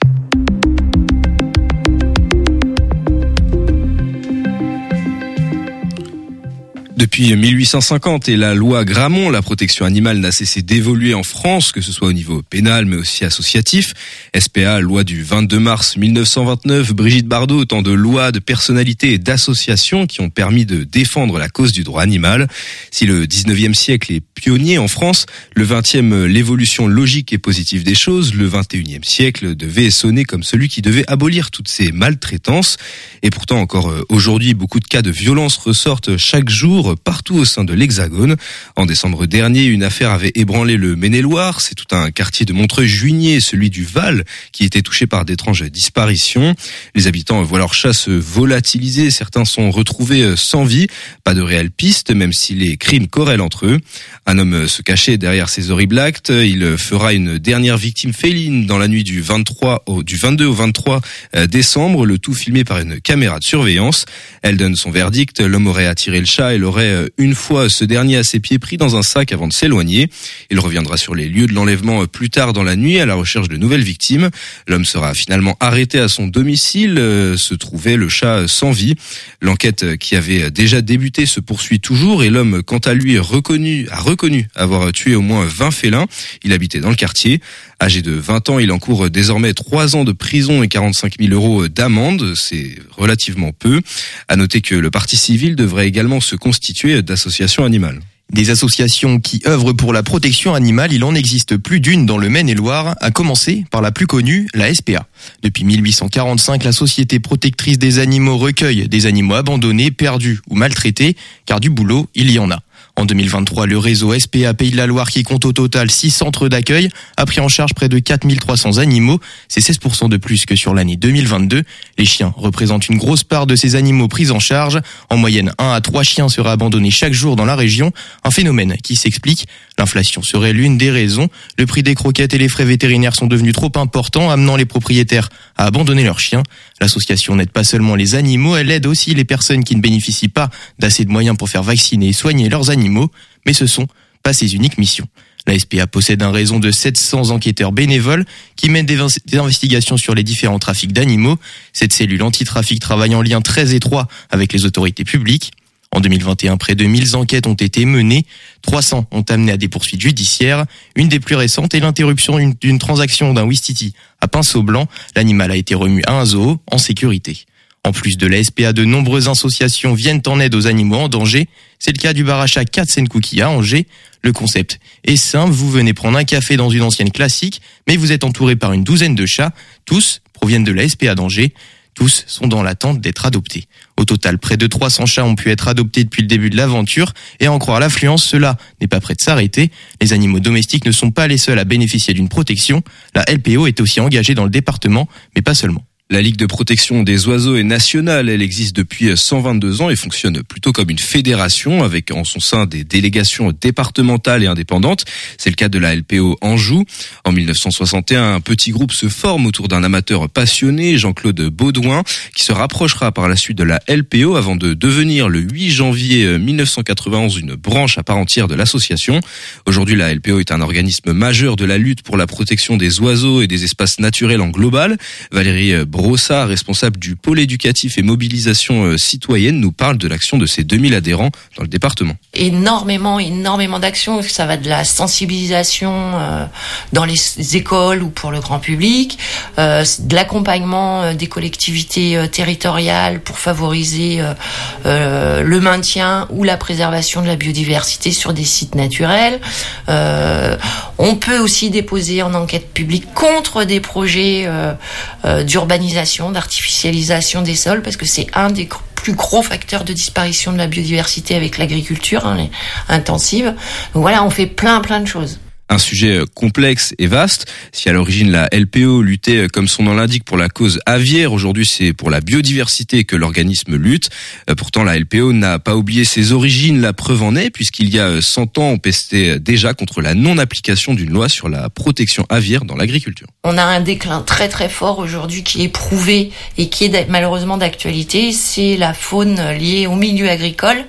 Depuis 1850 et la loi Grammont, la protection animale n'a cessé d'évoluer en France, que ce soit au niveau pénal mais aussi associatif. SPA, loi du 22 mars 1929, Brigitte Bardot, autant de lois, de personnalités et d'associations qui ont permis de défendre la cause du droit animal. Si le 19e siècle est pionnier en France, le 20e l'évolution logique et positive des choses, le 21e siècle devait sonner comme celui qui devait abolir toutes ces maltraitances. Et pourtant encore euh, aujourd'hui, beaucoup de cas de violence ressortent chaque jour partout au sein de l'Hexagone. En décembre dernier, une affaire avait ébranlé le Maine-et-Loire. C'est tout un quartier de Montreuil-Juigné, celui du Val, qui était touché par d'étranges disparitions. Les habitants voient leur chat se volatiliser. Certains sont retrouvés euh, sans vie. Pas de réelle piste, même si les crimes corrèlent entre eux. Un homme se cachait derrière ces horribles actes. Il fera une dernière victime féline dans la nuit du 23 au, du 22 au 23 décembre. Le tout filmé par une caméra de surveillance. Elle donne son verdict. L'homme aurait attiré le chat et l'aurait euh, une fois ce dernier à ses pieds pris dans un sac avant de s'éloigner. Il reviendra sur les lieux de l'enlèvement euh, plus tard dans la nuit à la recherche de nouvelles victimes. L'homme sera finalement arrêté à son domicile. euh, Se trouvait le chat sans vie. L'enquête qui avait déjà débuté se poursuit toujours et l'homme, quant à lui, reconnu, a reconnu avoir tué au moins 20 félins. Il habitait dans le quartier. Âgé de 20 ans, il encourt désormais 3 ans de prison et 45 000 euros d'amende. C'est relativement peu. À noter que le parti civil devrait également se constituer d'associations animales. Des associations qui œuvrent pour la protection animale, il en existe plus d'une dans le Maine-et-Loire, à commencer par la plus connue, la SPA. Depuis 1845, la Société protectrice des animaux recueille des animaux abandonnés, perdus ou maltraités, car du boulot, il y en a. En 2023, le réseau SPA Pays de la Loire, qui compte au total 6 centres d'accueil, a pris en charge près de 4300 animaux. C'est 16% de plus que sur l'année 2022. Les chiens représentent une grosse part de ces animaux pris en charge. En moyenne, 1 à 3 chiens seraient abandonnés chaque jour dans la région. Un phénomène qui s'explique. L'inflation serait l'une des raisons. Le prix des croquettes et les frais vétérinaires sont devenus trop importants, amenant les propriétaires à abandonner leurs chiens. L'association n'aide pas seulement les animaux, elle aide aussi les personnes qui ne bénéficient pas d'assez de moyens pour faire vacciner et soigner leurs animaux, mais ce sont pas ses uniques missions. La SPA possède un réseau de 700 enquêteurs bénévoles qui mènent des, des investigations sur les différents trafics d'animaux. Cette cellule anti-trafic travaille en lien très étroit avec les autorités publiques. En 2021, près de 1000 enquêtes ont été menées. 300 ont amené à des poursuites judiciaires. Une des plus récentes est l'interruption d'une- transaction d'un Wistiti à Pinceau-Blanc. L'animal a été remis à un zoo en sécurité. En plus de la SPA, de nombreuses associations viennent en aide aux animaux en danger. C'est le cas du bar à chat Katsenkouki à Angers. Le concept est simple, vous venez prendre un café dans une ancienne classique, mais vous êtes entouré par une douzaine de chats. Tous proviennent de la SPA d'Angers. Tous sont dans l'attente d'être adoptés. Au total, près de 300 chats ont pu être adoptés depuis le début de l'aventure, et en croire l'affluence, cela n'est pas prêt de s'arrêter. Les animaux domestiques ne sont pas les seuls à bénéficier d'une protection. La LPO est aussi engagée dans le département, mais pas seulement. La Ligue de protection des oiseaux est nationale, elle existe depuis 122 ans et fonctionne plutôt comme une fédération avec en son sein des délégations départementales et indépendantes. C'est le cas de la LPO Anjou. En 1961, un petit groupe se forme autour d'un amateur passionné, Jean-Claude Baudouin, qui se rapprochera par la suite de la LPO avant de devenir le 8 janvier 1991 une branche à part entière de l'association. Aujourd'hui, la LPO est un organisme majeur de la lutte pour la protection des oiseaux et des espaces naturels en global. Valérie Brossard, responsable du pôle éducatif et mobilisation euh, citoyenne, nous parle de l'action de ces 2000 adhérents dans le département. Énormément, énormément d'actions. Ça va de la sensibilisation euh, dans les écoles ou pour le grand public, euh, de l'accompagnement euh, des collectivités euh, territoriales pour favoriser euh, le maintien ou la préservation de la biodiversité sur des sites naturels. On peut aussi déposer en enquête publique contre des projets d'urbanisation, d'artificialisation des sols, parce que c'est un des plus gros facteurs de disparition de la biodiversité avec l'agriculture hein, intensive. Donc voilà, on fait plein plein de choses. Un sujet euh, complexe et vaste. Si à l'origine la LPO luttait, euh, comme son nom l'indique, pour la cause aviaire, aujourd'hui c'est pour la biodiversité que l'organisme lutte. Euh, Pourtant la LPO n'a pas oublié ses origines, la preuve en est, puisqu'il y a euh, 100 ans on pestait déjà contre la non-application d'une loi sur la protection aviaire dans l'agriculture. On a un déclin très très fort aujourd'hui qui est prouvé et qui est malheureusement d'actualité, c'est la faune liée au milieu agricole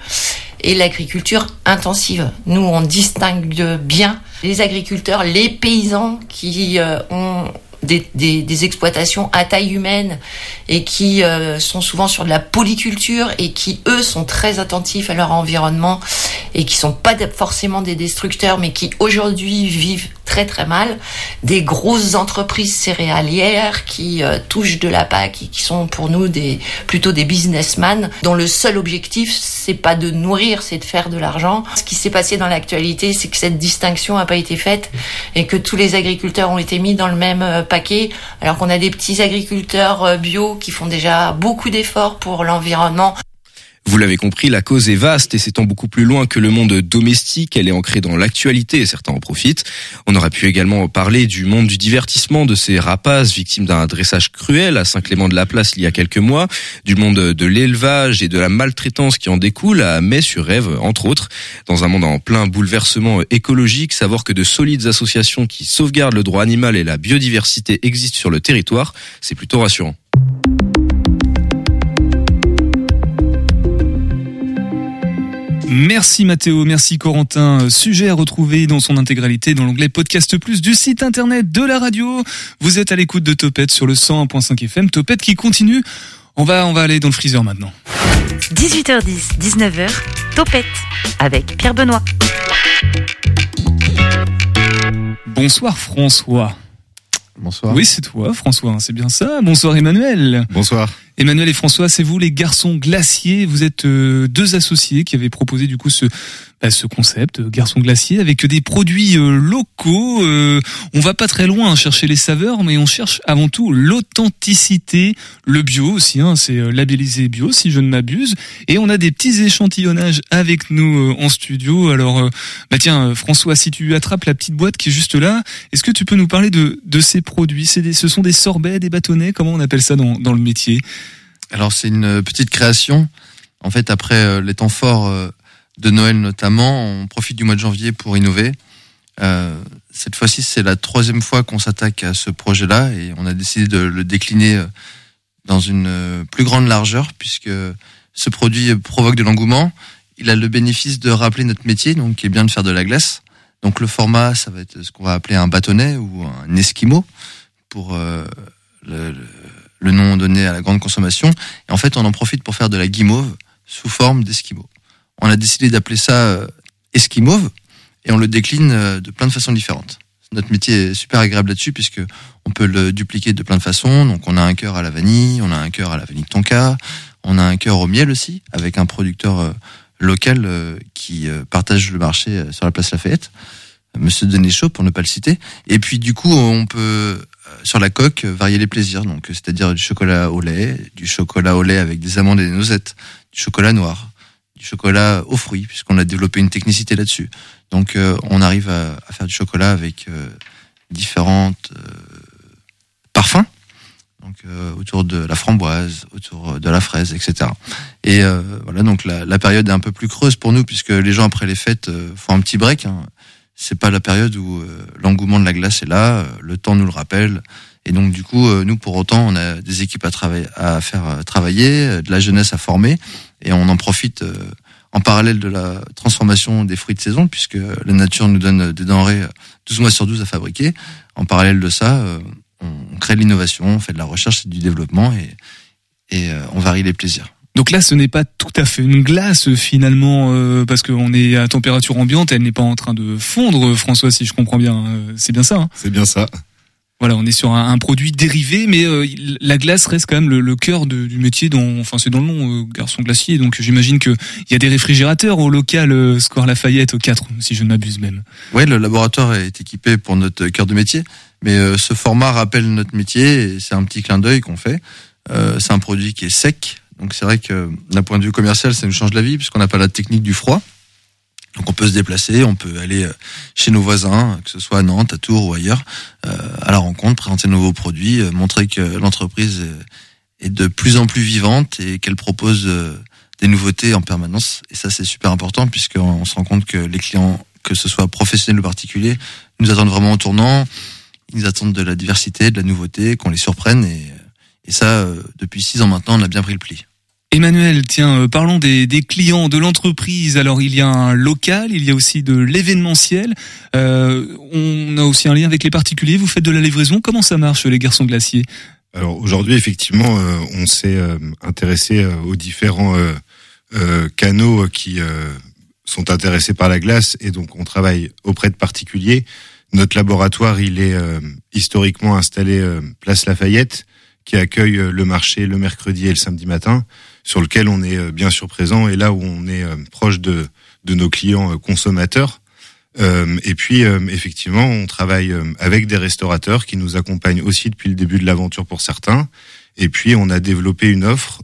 et l'agriculture intensive. Nous, on distingue bien les agriculteurs, les paysans qui euh, ont des, des- des exploitations à taille humaine et qui euh, sont souvent sur de la polyculture et qui, eux, sont très attentifs à leur environnement et qui sont pas forcément des destructeurs, mais qui aujourd'hui vivent très très mal. Des grosses entreprises céréalières qui euh, touchent de la PAC et qui sont pour nous des plutôt des businessmen dont le seul objectif c'est pas de nourrir, c'est de faire de l'argent. Ce qui s'est passé dans l'actualité, c'est que cette distinction n'a pas été faite et que tous les agriculteurs ont été mis dans le même euh, alors qu'on a des petits agriculteurs euh, bio qui font déjà beaucoup d'efforts pour l'environnement. Vous l'avez compris, la cause est vaste et s'étend beaucoup plus loin que le monde domestique. Elle est ancrée dans l'actualité et certains en profitent. On aurait pu également parler du monde du divertissement, de ces rapaces victimes d'un dressage cruel à Saint-Clément-de-la-Place il y a quelques mois, du monde de l'élevage et de la maltraitance qui en découle à Metz-sur-Ève, entre autres. Dans un monde en plein bouleversement écologique, savoir que de solides associations qui sauvegardent le droit animal et la biodiversité existent sur le territoire, c'est plutôt rassurant. Merci Mathéo, merci Corentin. Euh, Sujet à retrouver dans son intégralité dans l'onglet Podcast Plus du site internet de la radio. Vous êtes à l'écoute de Topette sur le 101.5 FM. Topette qui continue. On va, on va aller dans le freezer maintenant. 18h10, 19h, Topette avec Pierre Benoît. Bonsoir François. Bonsoir. Oui, c'est toi François, c'est bien ça. Bonsoir Emmanuel. Bonsoir. Emmanuel et François, c'est vous les garçons glaciers. Vous êtes euh, deux associés qui avaient proposé du coup ce bah, ce concept euh, garçon glacier avec des produits euh, locaux. Euh, on va pas très loin hein, chercher les saveurs, mais on cherche avant tout l'authenticité, le bio aussi. Hein, c'est labellisé bio si je ne m'abuse. Et on a des petits échantillonnages avec nous en studio. Alors, bah tiens, François, si tu attrapes la petite boîte qui est juste là, est-ce que tu peux nous parler de de ces produits? Ce sont des sorbets, des bâtonnets? Comment on appelle ça dans dans le métier? Alors c'est une petite création. En fait, après euh, les temps forts euh, de Noël notamment, on profite du mois de janvier pour innover. Euh, cette fois-ci, c'est la troisième fois qu'on s'attaque à ce projet-là et on a décidé de le décliner euh, dans une euh, plus grande largeur puisque ce produit provoque de l'engouement. Il a le bénéfice de rappeler notre métier, donc qui est bien de faire de la glace. Donc le format, ça va être ce qu'on va appeler un bâtonnet ou un esquimau pour euh, le, le- le nom donné à la grande consommation. Et en fait, on en profite pour faire de la guimauve sous forme d'esquimau. On a décidé d'appeler ça euh, esquimauve et on le décline euh, de plein de façons différentes. Notre métier est super agréable là-dessus puisque on peut le dupliquer de plein de façons. Donc on a un cœur à la vanille, on a un cœur à la vanille tonka, on a un cœur au miel aussi avec un producteur euh, local qui partage le marché sur la place Lafayette, Monsieur Denéchaud pour ne pas le citer. Et puis du coup on peut sur la coque euh, varier les plaisirs, donc euh, c'est-à-dire du chocolat au lait, du chocolat au lait avec des amandes et des noisettes, du chocolat noir, du chocolat aux fruits puisqu'on a développé une technicité là-dessus. Donc euh, on arrive à, à faire du chocolat avec euh, différentes euh, parfums, donc euh, autour de la framboise, autour de la fraise, etc. Et euh, voilà, donc la, la période est un peu plus creuse pour nous puisque les gens après les fêtes euh, font un petit break. Hein. C'est pas la période où euh, l'engouement de la glace est là, euh, le temps nous le rappelle. Et donc du coup, euh, nous pour autant, on a des équipes à travailler, à faire euh, travailler, euh, de la jeunesse à former, et on en profite en parallèle de la transformation des fruits de saison, puisque la nature nous donne des denrées euh, 12 mois sur 12 à fabriquer. En parallèle de ça, on crée de l'innovation, on fait de la recherche et du développement, et, et on varie les plaisirs. Donc là, ce n'est pas tout à fait une glace finalement, euh, parce qu'on est à température ambiante, elle n'est pas en train de fondre, François, si je comprends bien. Euh, C'est bien ça. hein C'est bien ça. Voilà, on est sur un, un produit dérivé, mais euh, la glace reste quand même le, le cœur de- du métier. Dans, enfin, c'est dans le nom, euh, garçon glacier. Donc j'imagine que il y a des réfrigérateurs au local euh, Square Lafayette au 4, si je ne m'abuse même. Oui, le laboratoire est équipé pour notre cœur de métier, mais euh, ce format rappelle notre métier et c'est un petit clin d'œil qu'on fait. Euh, c'est un produit qui est sec, donc c'est vrai que d'un point de vue commercial, ça nous change la vie puisqu'on n'a pas la technique du froid. Donc on peut se déplacer, on peut aller euh, chez nos voisins, que ce soit à Nantes, à Tours ou ailleurs, euh, à la rencontre, présenter nos nouveaux produits, euh, montrer que l'entreprise est- de plus en plus vivante et qu'elle propose des nouveautés en permanence. Et ça, c'est super important puisqu'on on se rend compte que les clients, que ce soit professionnels ou particuliers, nous attendent vraiment au tournant. Ils attendent de la diversité, de la nouveauté, qu'on les surprenne. Et, et ça, euh, depuis six ans maintenant, on a bien pris le pli. Emmanuel, tiens, euh, parlons des, des clients de l'entreprise. Alors, il y a un local, il y a aussi de l'événementiel. Euh, on a aussi un lien avec les particuliers. Vous faites de la livraison. Comment ça marche, les garçons glaciers? Alors aujourd'hui, effectivement, euh, on s'est euh, intéressé euh, aux différents euh, euh, canaux qui euh, sont intéressés par la glace et donc on travaille auprès de particuliers. Notre laboratoire, il est euh, historiquement installé euh, place Lafayette, qui accueille euh, le marché le mercredi et le samedi matin, sur lequel on est euh, bien sûr présent et là où on est euh, proche de, de nos clients consommateurs. Et puis, effectivement, on travaille avec des restaurateurs qui nous accompagnent aussi depuis le début de l'aventure pour certains. Et puis, on a développé une offre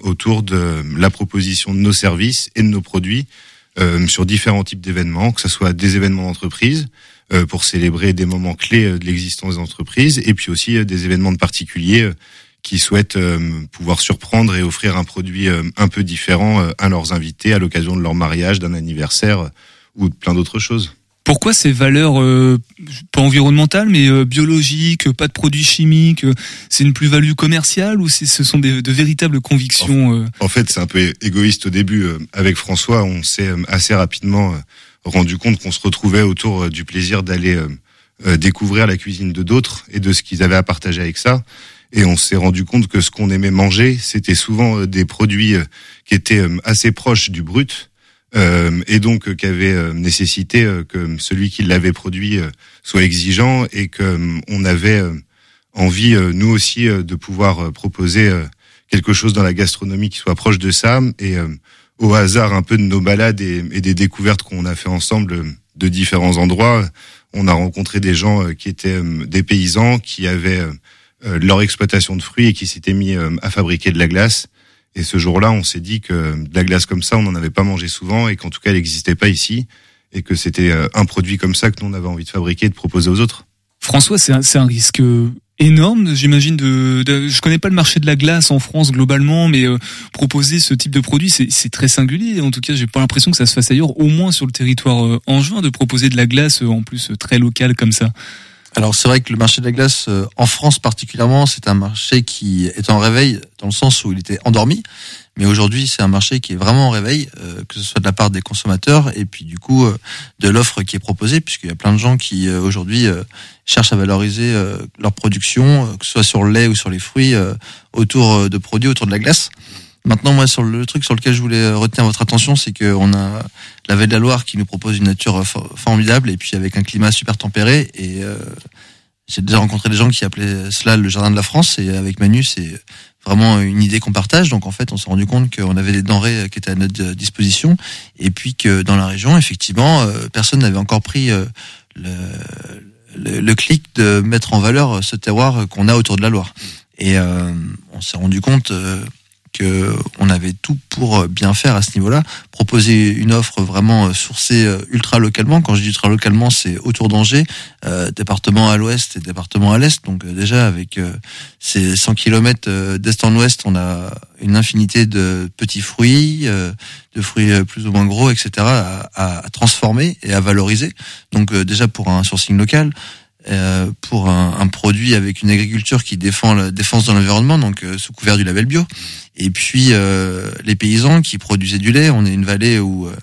autour de la proposition de nos services et de nos produits sur différents types d'événements, que ce soit des événements d'entreprise pour célébrer des moments clés euh, de l'existence des entreprises, et puis aussi euh, des événements de particuliers euh, qui souhaitent euh, pouvoir surprendre et offrir un produit euh, un peu différent euh, à leurs invités à l'occasion de leur mariage, d'un anniversaire euh, ou de plein d'autres choses. Pourquoi ces valeurs, euh, pas environnementales, mais euh, biologiques, pas de produits chimiques euh, C'est une plus-value commerciale ou ce sont des, de véritables convictions euh? En fait, c'est un peu égoïste au début. Euh, Avec François, on s'est euh, assez rapidement euh, rendu compte qu'on se retrouvait autour euh, du plaisir d'aller euh, euh, découvrir la cuisine de d'autres et de ce qu'ils avaient à partager avec ça. Et on s'est rendu compte que ce qu'on aimait manger, c'était souvent des produits qui étaient assez proches du brut. et donc qui avaient euh, nécessité que celui qui l'avait produit soit exigeant et que on avait envie nous aussi de pouvoir proposer quelque chose dans la gastronomie qui soit proche de ça. Et au hasard un peu de nos balades et, des découvertes qu'on a fait ensemble de différents endroits, on a rencontré des gens euh, qui étaient euh, des paysans qui avaient euh, leur exploitation de fruits et qui s'étaient mis à fabriquer de la glace. Et ce jour-là, on s'est dit que de la glace comme ça, on n'en avait pas mangé souvent et qu'en tout cas, elle n'existait pas ici et que c'était un produit comme ça que nous on avait envie de fabriquer et de proposer aux autres. François, c'est un, risque énorme, j'imagine. De, je connais pas le marché de la glace en France globalement, mais euh, proposer ce type de produit, c'est très singulier. En tout cas, j'ai pas l'impression que ça se fasse ailleurs, au moins sur le territoire euh, angevin, de proposer de la glace euh, en plus euh, très locale comme ça. Alors c'est vrai que le marché de la glace en France particulièrement, c'est un marché qui est en réveil dans le sens où il était endormi, mais aujourd'hui c'est un marché qui est vraiment en réveil, euh, que ce soit de la part des consommateurs et puis du coup euh, de l'offre qui est proposée, puisqu'il y a plein de gens qui euh, aujourd'hui euh, cherchent à valoriser euh, leur production, euh, que ce soit sur le lait ou sur les fruits, autour de produits autour de la glace. Maintenant, moi, sur le truc sur lequel je voulais retenir votre attention, c'est qu'on a la Vallée de la Loire qui nous propose une nature for- formidable et puis avec un climat super tempéré. Et euh, j'ai déjà rencontré des gens qui appelaient cela le jardin de la France. Et avec Manu, c'est vraiment une idée qu'on partage. Donc en fait, on s'est rendu compte qu'on avait des denrées euh, qui étaient à notre euh, disposition et puis que dans la région, effectivement, euh, personne n'avait encore pris le, le, le clic de mettre en valeur ce terroir qu'on a autour de la Loire. Et euh, on s'est rendu compte on avait tout pour euh, bien faire à ce niveau-là, proposer une offre vraiment euh, sourcée euh, ultra localement. Quand je dis ultra localement, c'est autour d'Angers, département à l'ouest et département à l'est. Donc déjà avec ces 100 km d'est en ouest, on a une infinité de petits fruits, de fruits plus ou moins gros, etc. à, transformer et à valoriser. Donc déjà pour un sourcing local. Euh, pour un, un produit avec une agriculture qui défend la défense de l'environnement, donc euh, sous couvert du label bio. Et puis euh, les paysans qui produisaient du lait. On est une vallée où euh,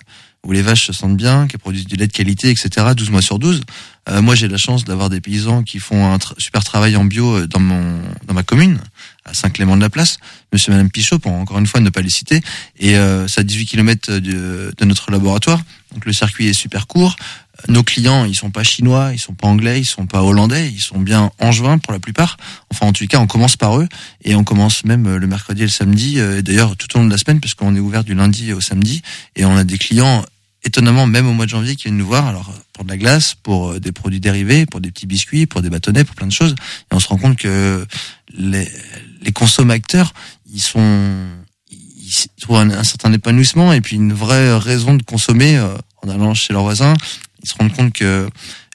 où les vaches se sentent bien, qui produisent du lait de qualité, etc. 12 mois sur 12. Euh, moi, j'ai la chance d'avoir des paysans qui font un super travail en bio dans mon dans ma commune, à Saint-Clément-de-la-Place. Monsieur et Madame Pichot, pour encore une fois ne pas les citer. Et euh, c'est à 18 km de, de notre laboratoire. Donc le circuit est super court. Nos clients, ils sont pas chinois, ils sont pas anglais, ils sont pas hollandais, ils sont bien angevins pour la plupart. Enfin, en tout cas, on commence par eux et on commence même euh, le mercredi et le samedi. euh, Et d'ailleurs, tout au long de la semaine, parce qu'on est ouvert du lundi au samedi et on a des clients étonnamment même au mois de janvier qui viennent nous voir. Alors pour de la glace, pour euh, des produits dérivés, pour des petits biscuits, pour des bâtonnets, pour plein de choses. Et on se rend compte que les, les consommateurs, ils sont ils trouvent un, un certain épanouissement et puis une vraie raison de consommer euh, en allant chez leurs voisins. Ils se rendent compte que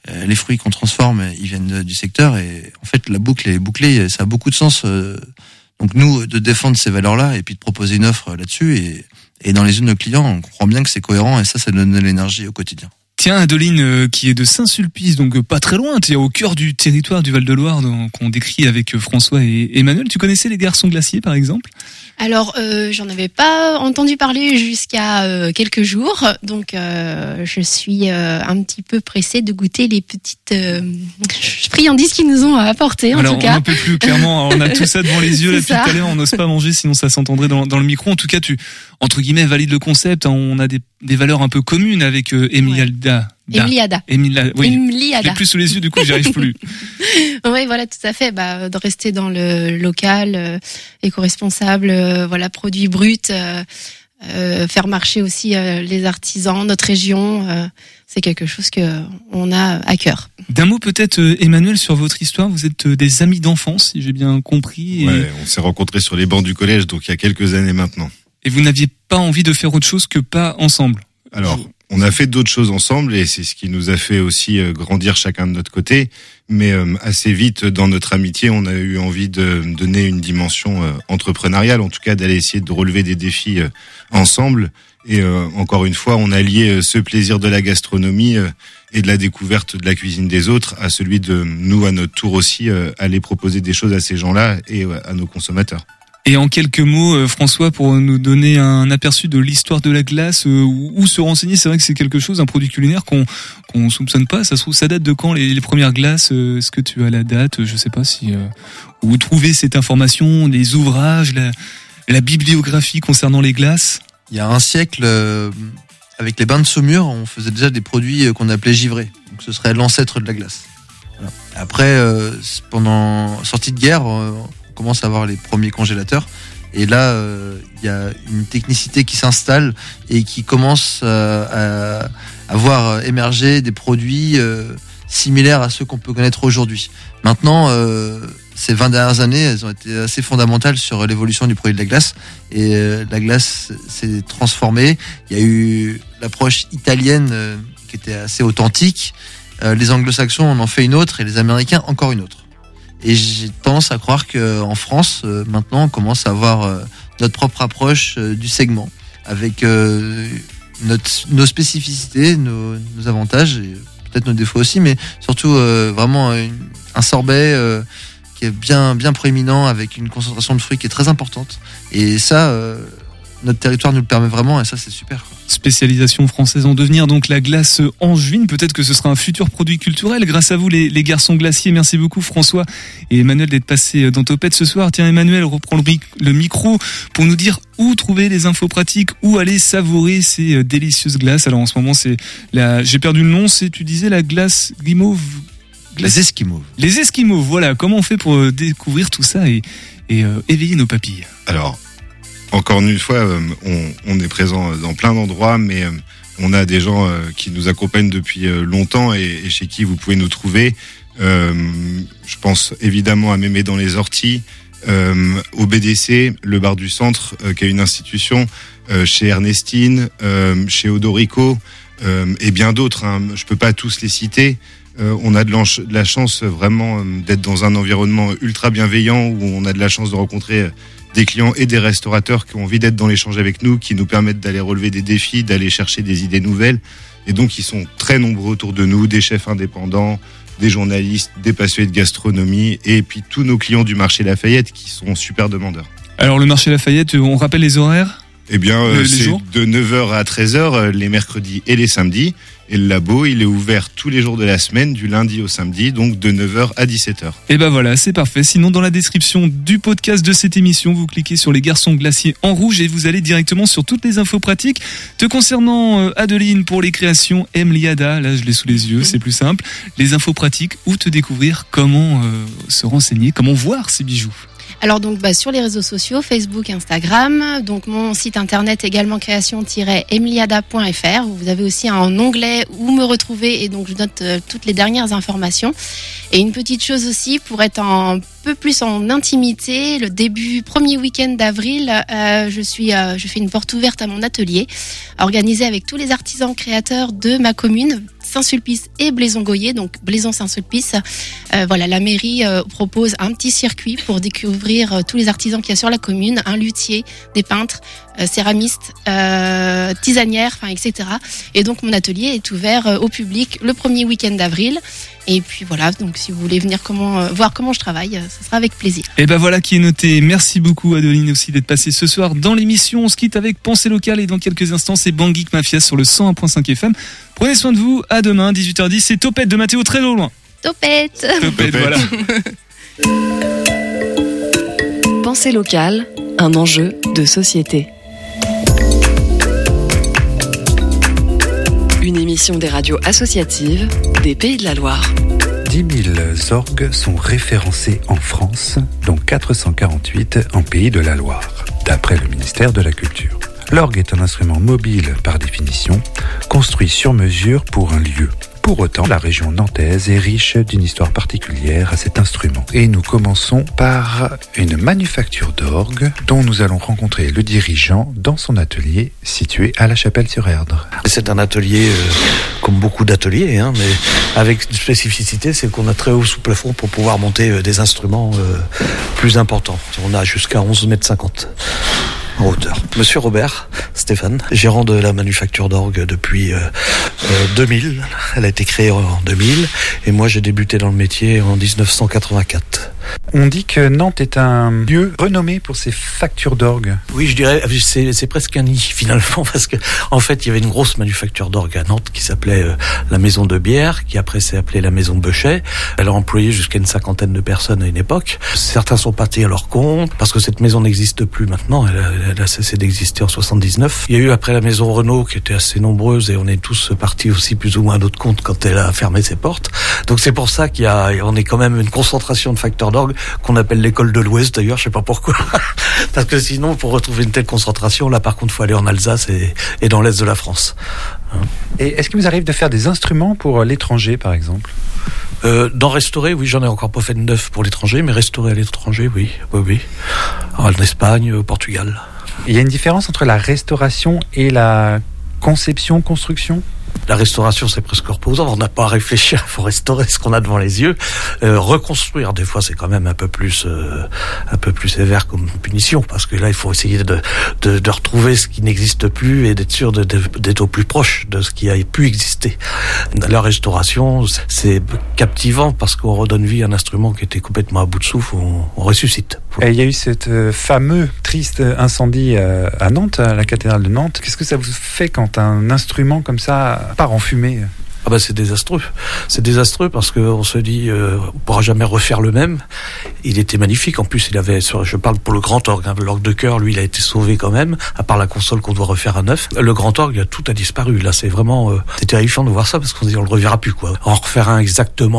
euh, les fruits qu'on transforme, ils viennent du secteur et en fait la boucle est bouclée. Ça a beaucoup de sens. euh, donc nous de défendre ces valeurs-là et puis de proposer une offre là-dessus et, et dans les yeux de nos clients, on comprend bien que c'est cohérent et ça, ça donne de l'énergie au quotidien. Tiens, Adeline, euh, qui est de Saint-Sulpice, donc euh, pas très loin, tu es au cœur du territoire du Val-de-Loire qu'on décrit avec euh, François et Emmanuel. Tu connaissais les garçons glaciers, par exemple? Alors, euh, j'en avais pas entendu parler jusqu'à euh, quelques jours, donc euh, je suis euh, un petit peu pressée de goûter les petites euh, friandises qu'ils nous ont apportées en Alors, tout on cas. n'en peut plus, clairement. On a tout ça devant les [LAUGHS] yeux là, depuis tout à l'heure. On n'ose pas manger, sinon ça s'entendrait dans, dans le micro. En tout cas, tu, entre guillemets, valides le concept. hein. On a des, des valeurs un peu communes avec euh, Emiliada. Da. Emiliada. Oui. Emiliada. Je l'ai plus sous les yeux, du coup, j'y arrive plus. [LAUGHS] Oui, voilà, tout à fait. Bah, de rester dans le local, euh, éco-responsable, euh, voilà, produits bruts, euh, euh, faire marcher aussi euh, les artisans, notre région, euh, c'est quelque chose que on a à cœur. D'un mot peut-être, euh, Emmanuel, sur votre histoire. Vous êtes euh, des amis d'enfance, si j'ai bien compris. Et, Ouais, on s'est rencontrés sur les bancs du collège, donc il y a quelques années maintenant. Et vous n'aviez pas envie de faire autre chose que pas ensemble. Alors, on a fait d'autres choses ensemble et c'est ce qui nous a fait aussi euh, grandir chacun de notre côté. Mais euh, assez vite dans notre amitié, on a eu envie de donner une dimension euh, entrepreneuriale, en tout cas d'aller essayer de relever des défis ensemble. Et encore une fois, on a lié ce plaisir de la gastronomie et de la découverte de la cuisine des autres à celui de nous, à notre tour aussi, aller proposer des choses à ces gens-là et à nos consommateurs. Et en quelques mots, euh, François, pour nous donner un aperçu de l'histoire de la glace, euh, où, se renseigner, c'est vrai que c'est quelque chose, un produit culinaire qu'on qu'on soupçonne pas. Ça date de quand les, premières glaces euh, Est-ce que tu as la date Je sais pas si euh, où trouver cette information, les ouvrages, la, bibliographie concernant les glaces? Il y a un siècle, avec les bains de saumure, on faisait déjà des produits qu'on appelait givrés. Ce serait l'ancêtre de la glace. Après, euh, pendant sortie de guerre, commence à avoir les premiers congélateurs. Et là, euh, il y a une technicité qui s'installe et qui commence euh, à, à voir émerger des produits euh, similaires à ceux qu'on peut connaître aujourd'hui. Maintenant, ces 20 dernières années, elles ont été assez fondamentales sur l'évolution du produit de la glace. Et la glace s'est transformée. Il y a eu l'approche italienne qui était assez authentique. Les anglo-saxons en ont fait une autre et les américains encore une autre. Et j'ai tendance à croire qu'en France, euh, maintenant, on commence à avoir euh, notre propre approche euh, du segment, avec notre, nos spécificités, nos, nos avantages, et peut-être nos défauts aussi, mais surtout vraiment une- un sorbet qui est bien, bien proéminent, avec une concentration de fruits qui est très importante. Et ça, notre territoire nous le permet vraiment, et ça, c'est super. quoi. Spécialisation française en devenir, donc la glace angevine. Peut-être que ce sera un futur produit culturel grâce à vous, les, les garçons glaciers. Merci beaucoup, François et Emmanuel, d'être passés dans Topette ce soir. Tiens, Emmanuel reprend le, mic- le micro pour nous dire où trouver les infos pratiques, où aller savourer ces euh, délicieuses glaces. Alors en ce moment, c'est la, j'ai perdu le nom, c'est, tu disais, la glace guimauve. Les Esquimaux. Les Esquimaux, voilà. Comment on fait pour euh, découvrir tout ça et, et euh, éveiller nos papilles? Alors, encore une fois, euh, on, est présent dans plein d'endroits, mais euh, on a des gens euh, qui nous accompagnent depuis euh, longtemps et, chez qui vous pouvez nous trouver. Euh, je pense évidemment à Mémé dans les orties, euh, au BDC, le bar du centre, euh, qui est une institution, euh, chez Ernestine, euh, chez Odorico euh, et bien d'autres. Hein. Je peux pas tous les citer. Euh, on a de, la chance euh, vraiment euh, d'être dans un environnement ultra bienveillant où on a de la chance de rencontrer euh, des clients et des restaurateurs qui ont envie d'être dans l'échange avec nous, qui nous permettent d'aller relever des défis, d'aller chercher des idées nouvelles. Et donc, ils sont très nombreux autour de nous, des chefs indépendants, des journalistes, des passionnés de gastronomie, et puis tous nos clients du marché Lafayette qui sont super demandeurs. Alors le marché Lafayette, euh, on rappelle les horaires? Eh bien, euh, c'est de 9h à 13h euh, les mercredis et les samedis. Et le labo, il est ouvert tous les jours de la semaine, du lundi au samedi, donc de 9h à 17h. Et ben voilà, c'est parfait. Sinon, dans la description du podcast de cette émission, vous cliquez sur les garçons glaciers en rouge et vous allez directement sur toutes les infos pratiques. Te concernant euh, Adeline pour les créations, M. Liada, là je l'ai sous les yeux, c'est plus simple. Les infos pratiques, où te découvrir, comment euh, se renseigner, comment voir ces bijoux. Alors donc bah, sur les réseaux sociaux, Facebook, Instagram, donc mon site internet également création-emliada.fr où vous avez aussi un onglet où me retrouver et donc je note euh, toutes les dernières informations. Et une petite chose aussi pour être un peu plus en intimité, le début premier week-end d'avril, euh, je suis, euh, je fais une porte ouverte à mon atelier organisé avec tous les artisans créateurs de ma commune. Saint-Sulpice et Blaison-Goyer, donc Blaison-Saint-Sulpice. Euh, voilà, la mairie euh, propose un petit circuit pour découvrir euh, tous les artisans qu'il y a sur la commune, un luthier, des peintres, céramistes, tisanières, etc. Et donc mon atelier est ouvert au public le premier week-end d'avril. Et puis voilà, donc si vous voulez venir voir comment je travaille, ce sera avec plaisir. Et ben voilà qui est noté. Merci beaucoup Adeline aussi d'être passée ce soir dans l'émission. On se quitte avec Pensée locale et dans quelques instants c'est Bangik Mafia sur le 101.5 FM. Prenez soin de vous. À demain 18h10. C'est Topette de Mathéo très au loin. Topette Topette, voilà. [LAUGHS] Pensée locale, un enjeu de société. Une émission des radios associatives des Pays de la Loire. 10 000 orgues sont référencés en France, dont 448 en Pays de la Loire, d'après le ministère de la Culture. L'orgue est un instrument mobile par définition, construit sur mesure pour un lieu. Pour autant, la région nantaise est riche d'une histoire particulière à cet instrument. Et nous commençons par une manufacture d'orgue dont nous allons rencontrer le dirigeant dans son atelier situé à la Chapelle-sur-Erdre. C'est un atelier, euh, comme beaucoup d'ateliers, hein, mais avec une spécificité, c'est qu'on a très haut sous plafond pour pouvoir monter euh, des instruments euh, plus importants. On a jusqu'à 11 mètres 50 en hauteur. Monsieur Robert Stéphane, gérant de la manufacture d'orgue depuis euh, euh, 2000. Elle a été créée en 2000 et moi j'ai débuté dans le métier en 1984. On dit que Nantes est un lieu renommé pour ses factures d'orgue. Oui, je dirais, c'est, c'est presque un nid [LAUGHS] finalement, parce que en fait, il y avait une grosse manufacture d'orgue à Nantes qui s'appelait euh, la Maison de Bière, qui après s'est appelée la Maison Bechet. Elle a employé jusqu'à une cinquantaine de personnes à une époque. Certains sont partis à leur compte parce que cette maison n'existe plus maintenant. Elle, elle a cessé d'exister en 79. Il y a eu après la maison Renault qui était assez nombreuse et on est tous partis aussi plus ou moins à notre compte quand elle a fermé ses portes. Donc c'est pour ça qu'il y a, on est quand même une concentration de facteurs d'orgue qu'on appelle l'école de l'Ouest d'ailleurs, je sais pas pourquoi. [LAUGHS] Parce que sinon, pour retrouver une telle concentration, là par contre, faut aller en Alsace et, et dans l'Est de la France. Et est-ce qu'il vous arrive de faire des instruments pour euh, l'étranger, par exemple? Euh, D'en restaurer, oui, j'en ai encore pas fait de neuf pour l'étranger, mais restaurer à l'étranger, oui, oui, oui. En Espagne, au Portugal. Il y a une différence entre la restauration et la conception, construction? La restauration, c'est presque reposant. On n'a pas à réfléchir. Il faut restaurer ce qu'on a devant les yeux. Euh, reconstruire, des fois, c'est quand même un peu plus, euh, un peu plus sévère comme punition, parce que là, il faut essayer de, de, de retrouver ce qui n'existe plus et d'être sûr d'être au plus proche de ce qui a pu exister. La restauration, c'est captivant parce qu'on redonne vie à un instrument qui était complètement à bout de souffle. On, on ressuscite. Et il y a eu cette euh, fameux triste incendie euh, à Nantes, à la cathédrale de Nantes. Qu'est-ce que ça vous fait quand un instrument comme ça part en fumée Ah bah c'est désastreux. C'est désastreux parce qu'on se dit euh, on pourra jamais refaire le même. Il était magnifique. En plus, il avait, je parle pour le grand orgue, hein, l'orgue de cœur, lui, il a été sauvé quand même, à part la console qu'on doit refaire à neuf. Le grand orgue, tout a disparu. Là, c'est vraiment, euh, c'est terrifiant de voir ça parce qu'on se dit on le reverra plus quoi. En refaire un exactement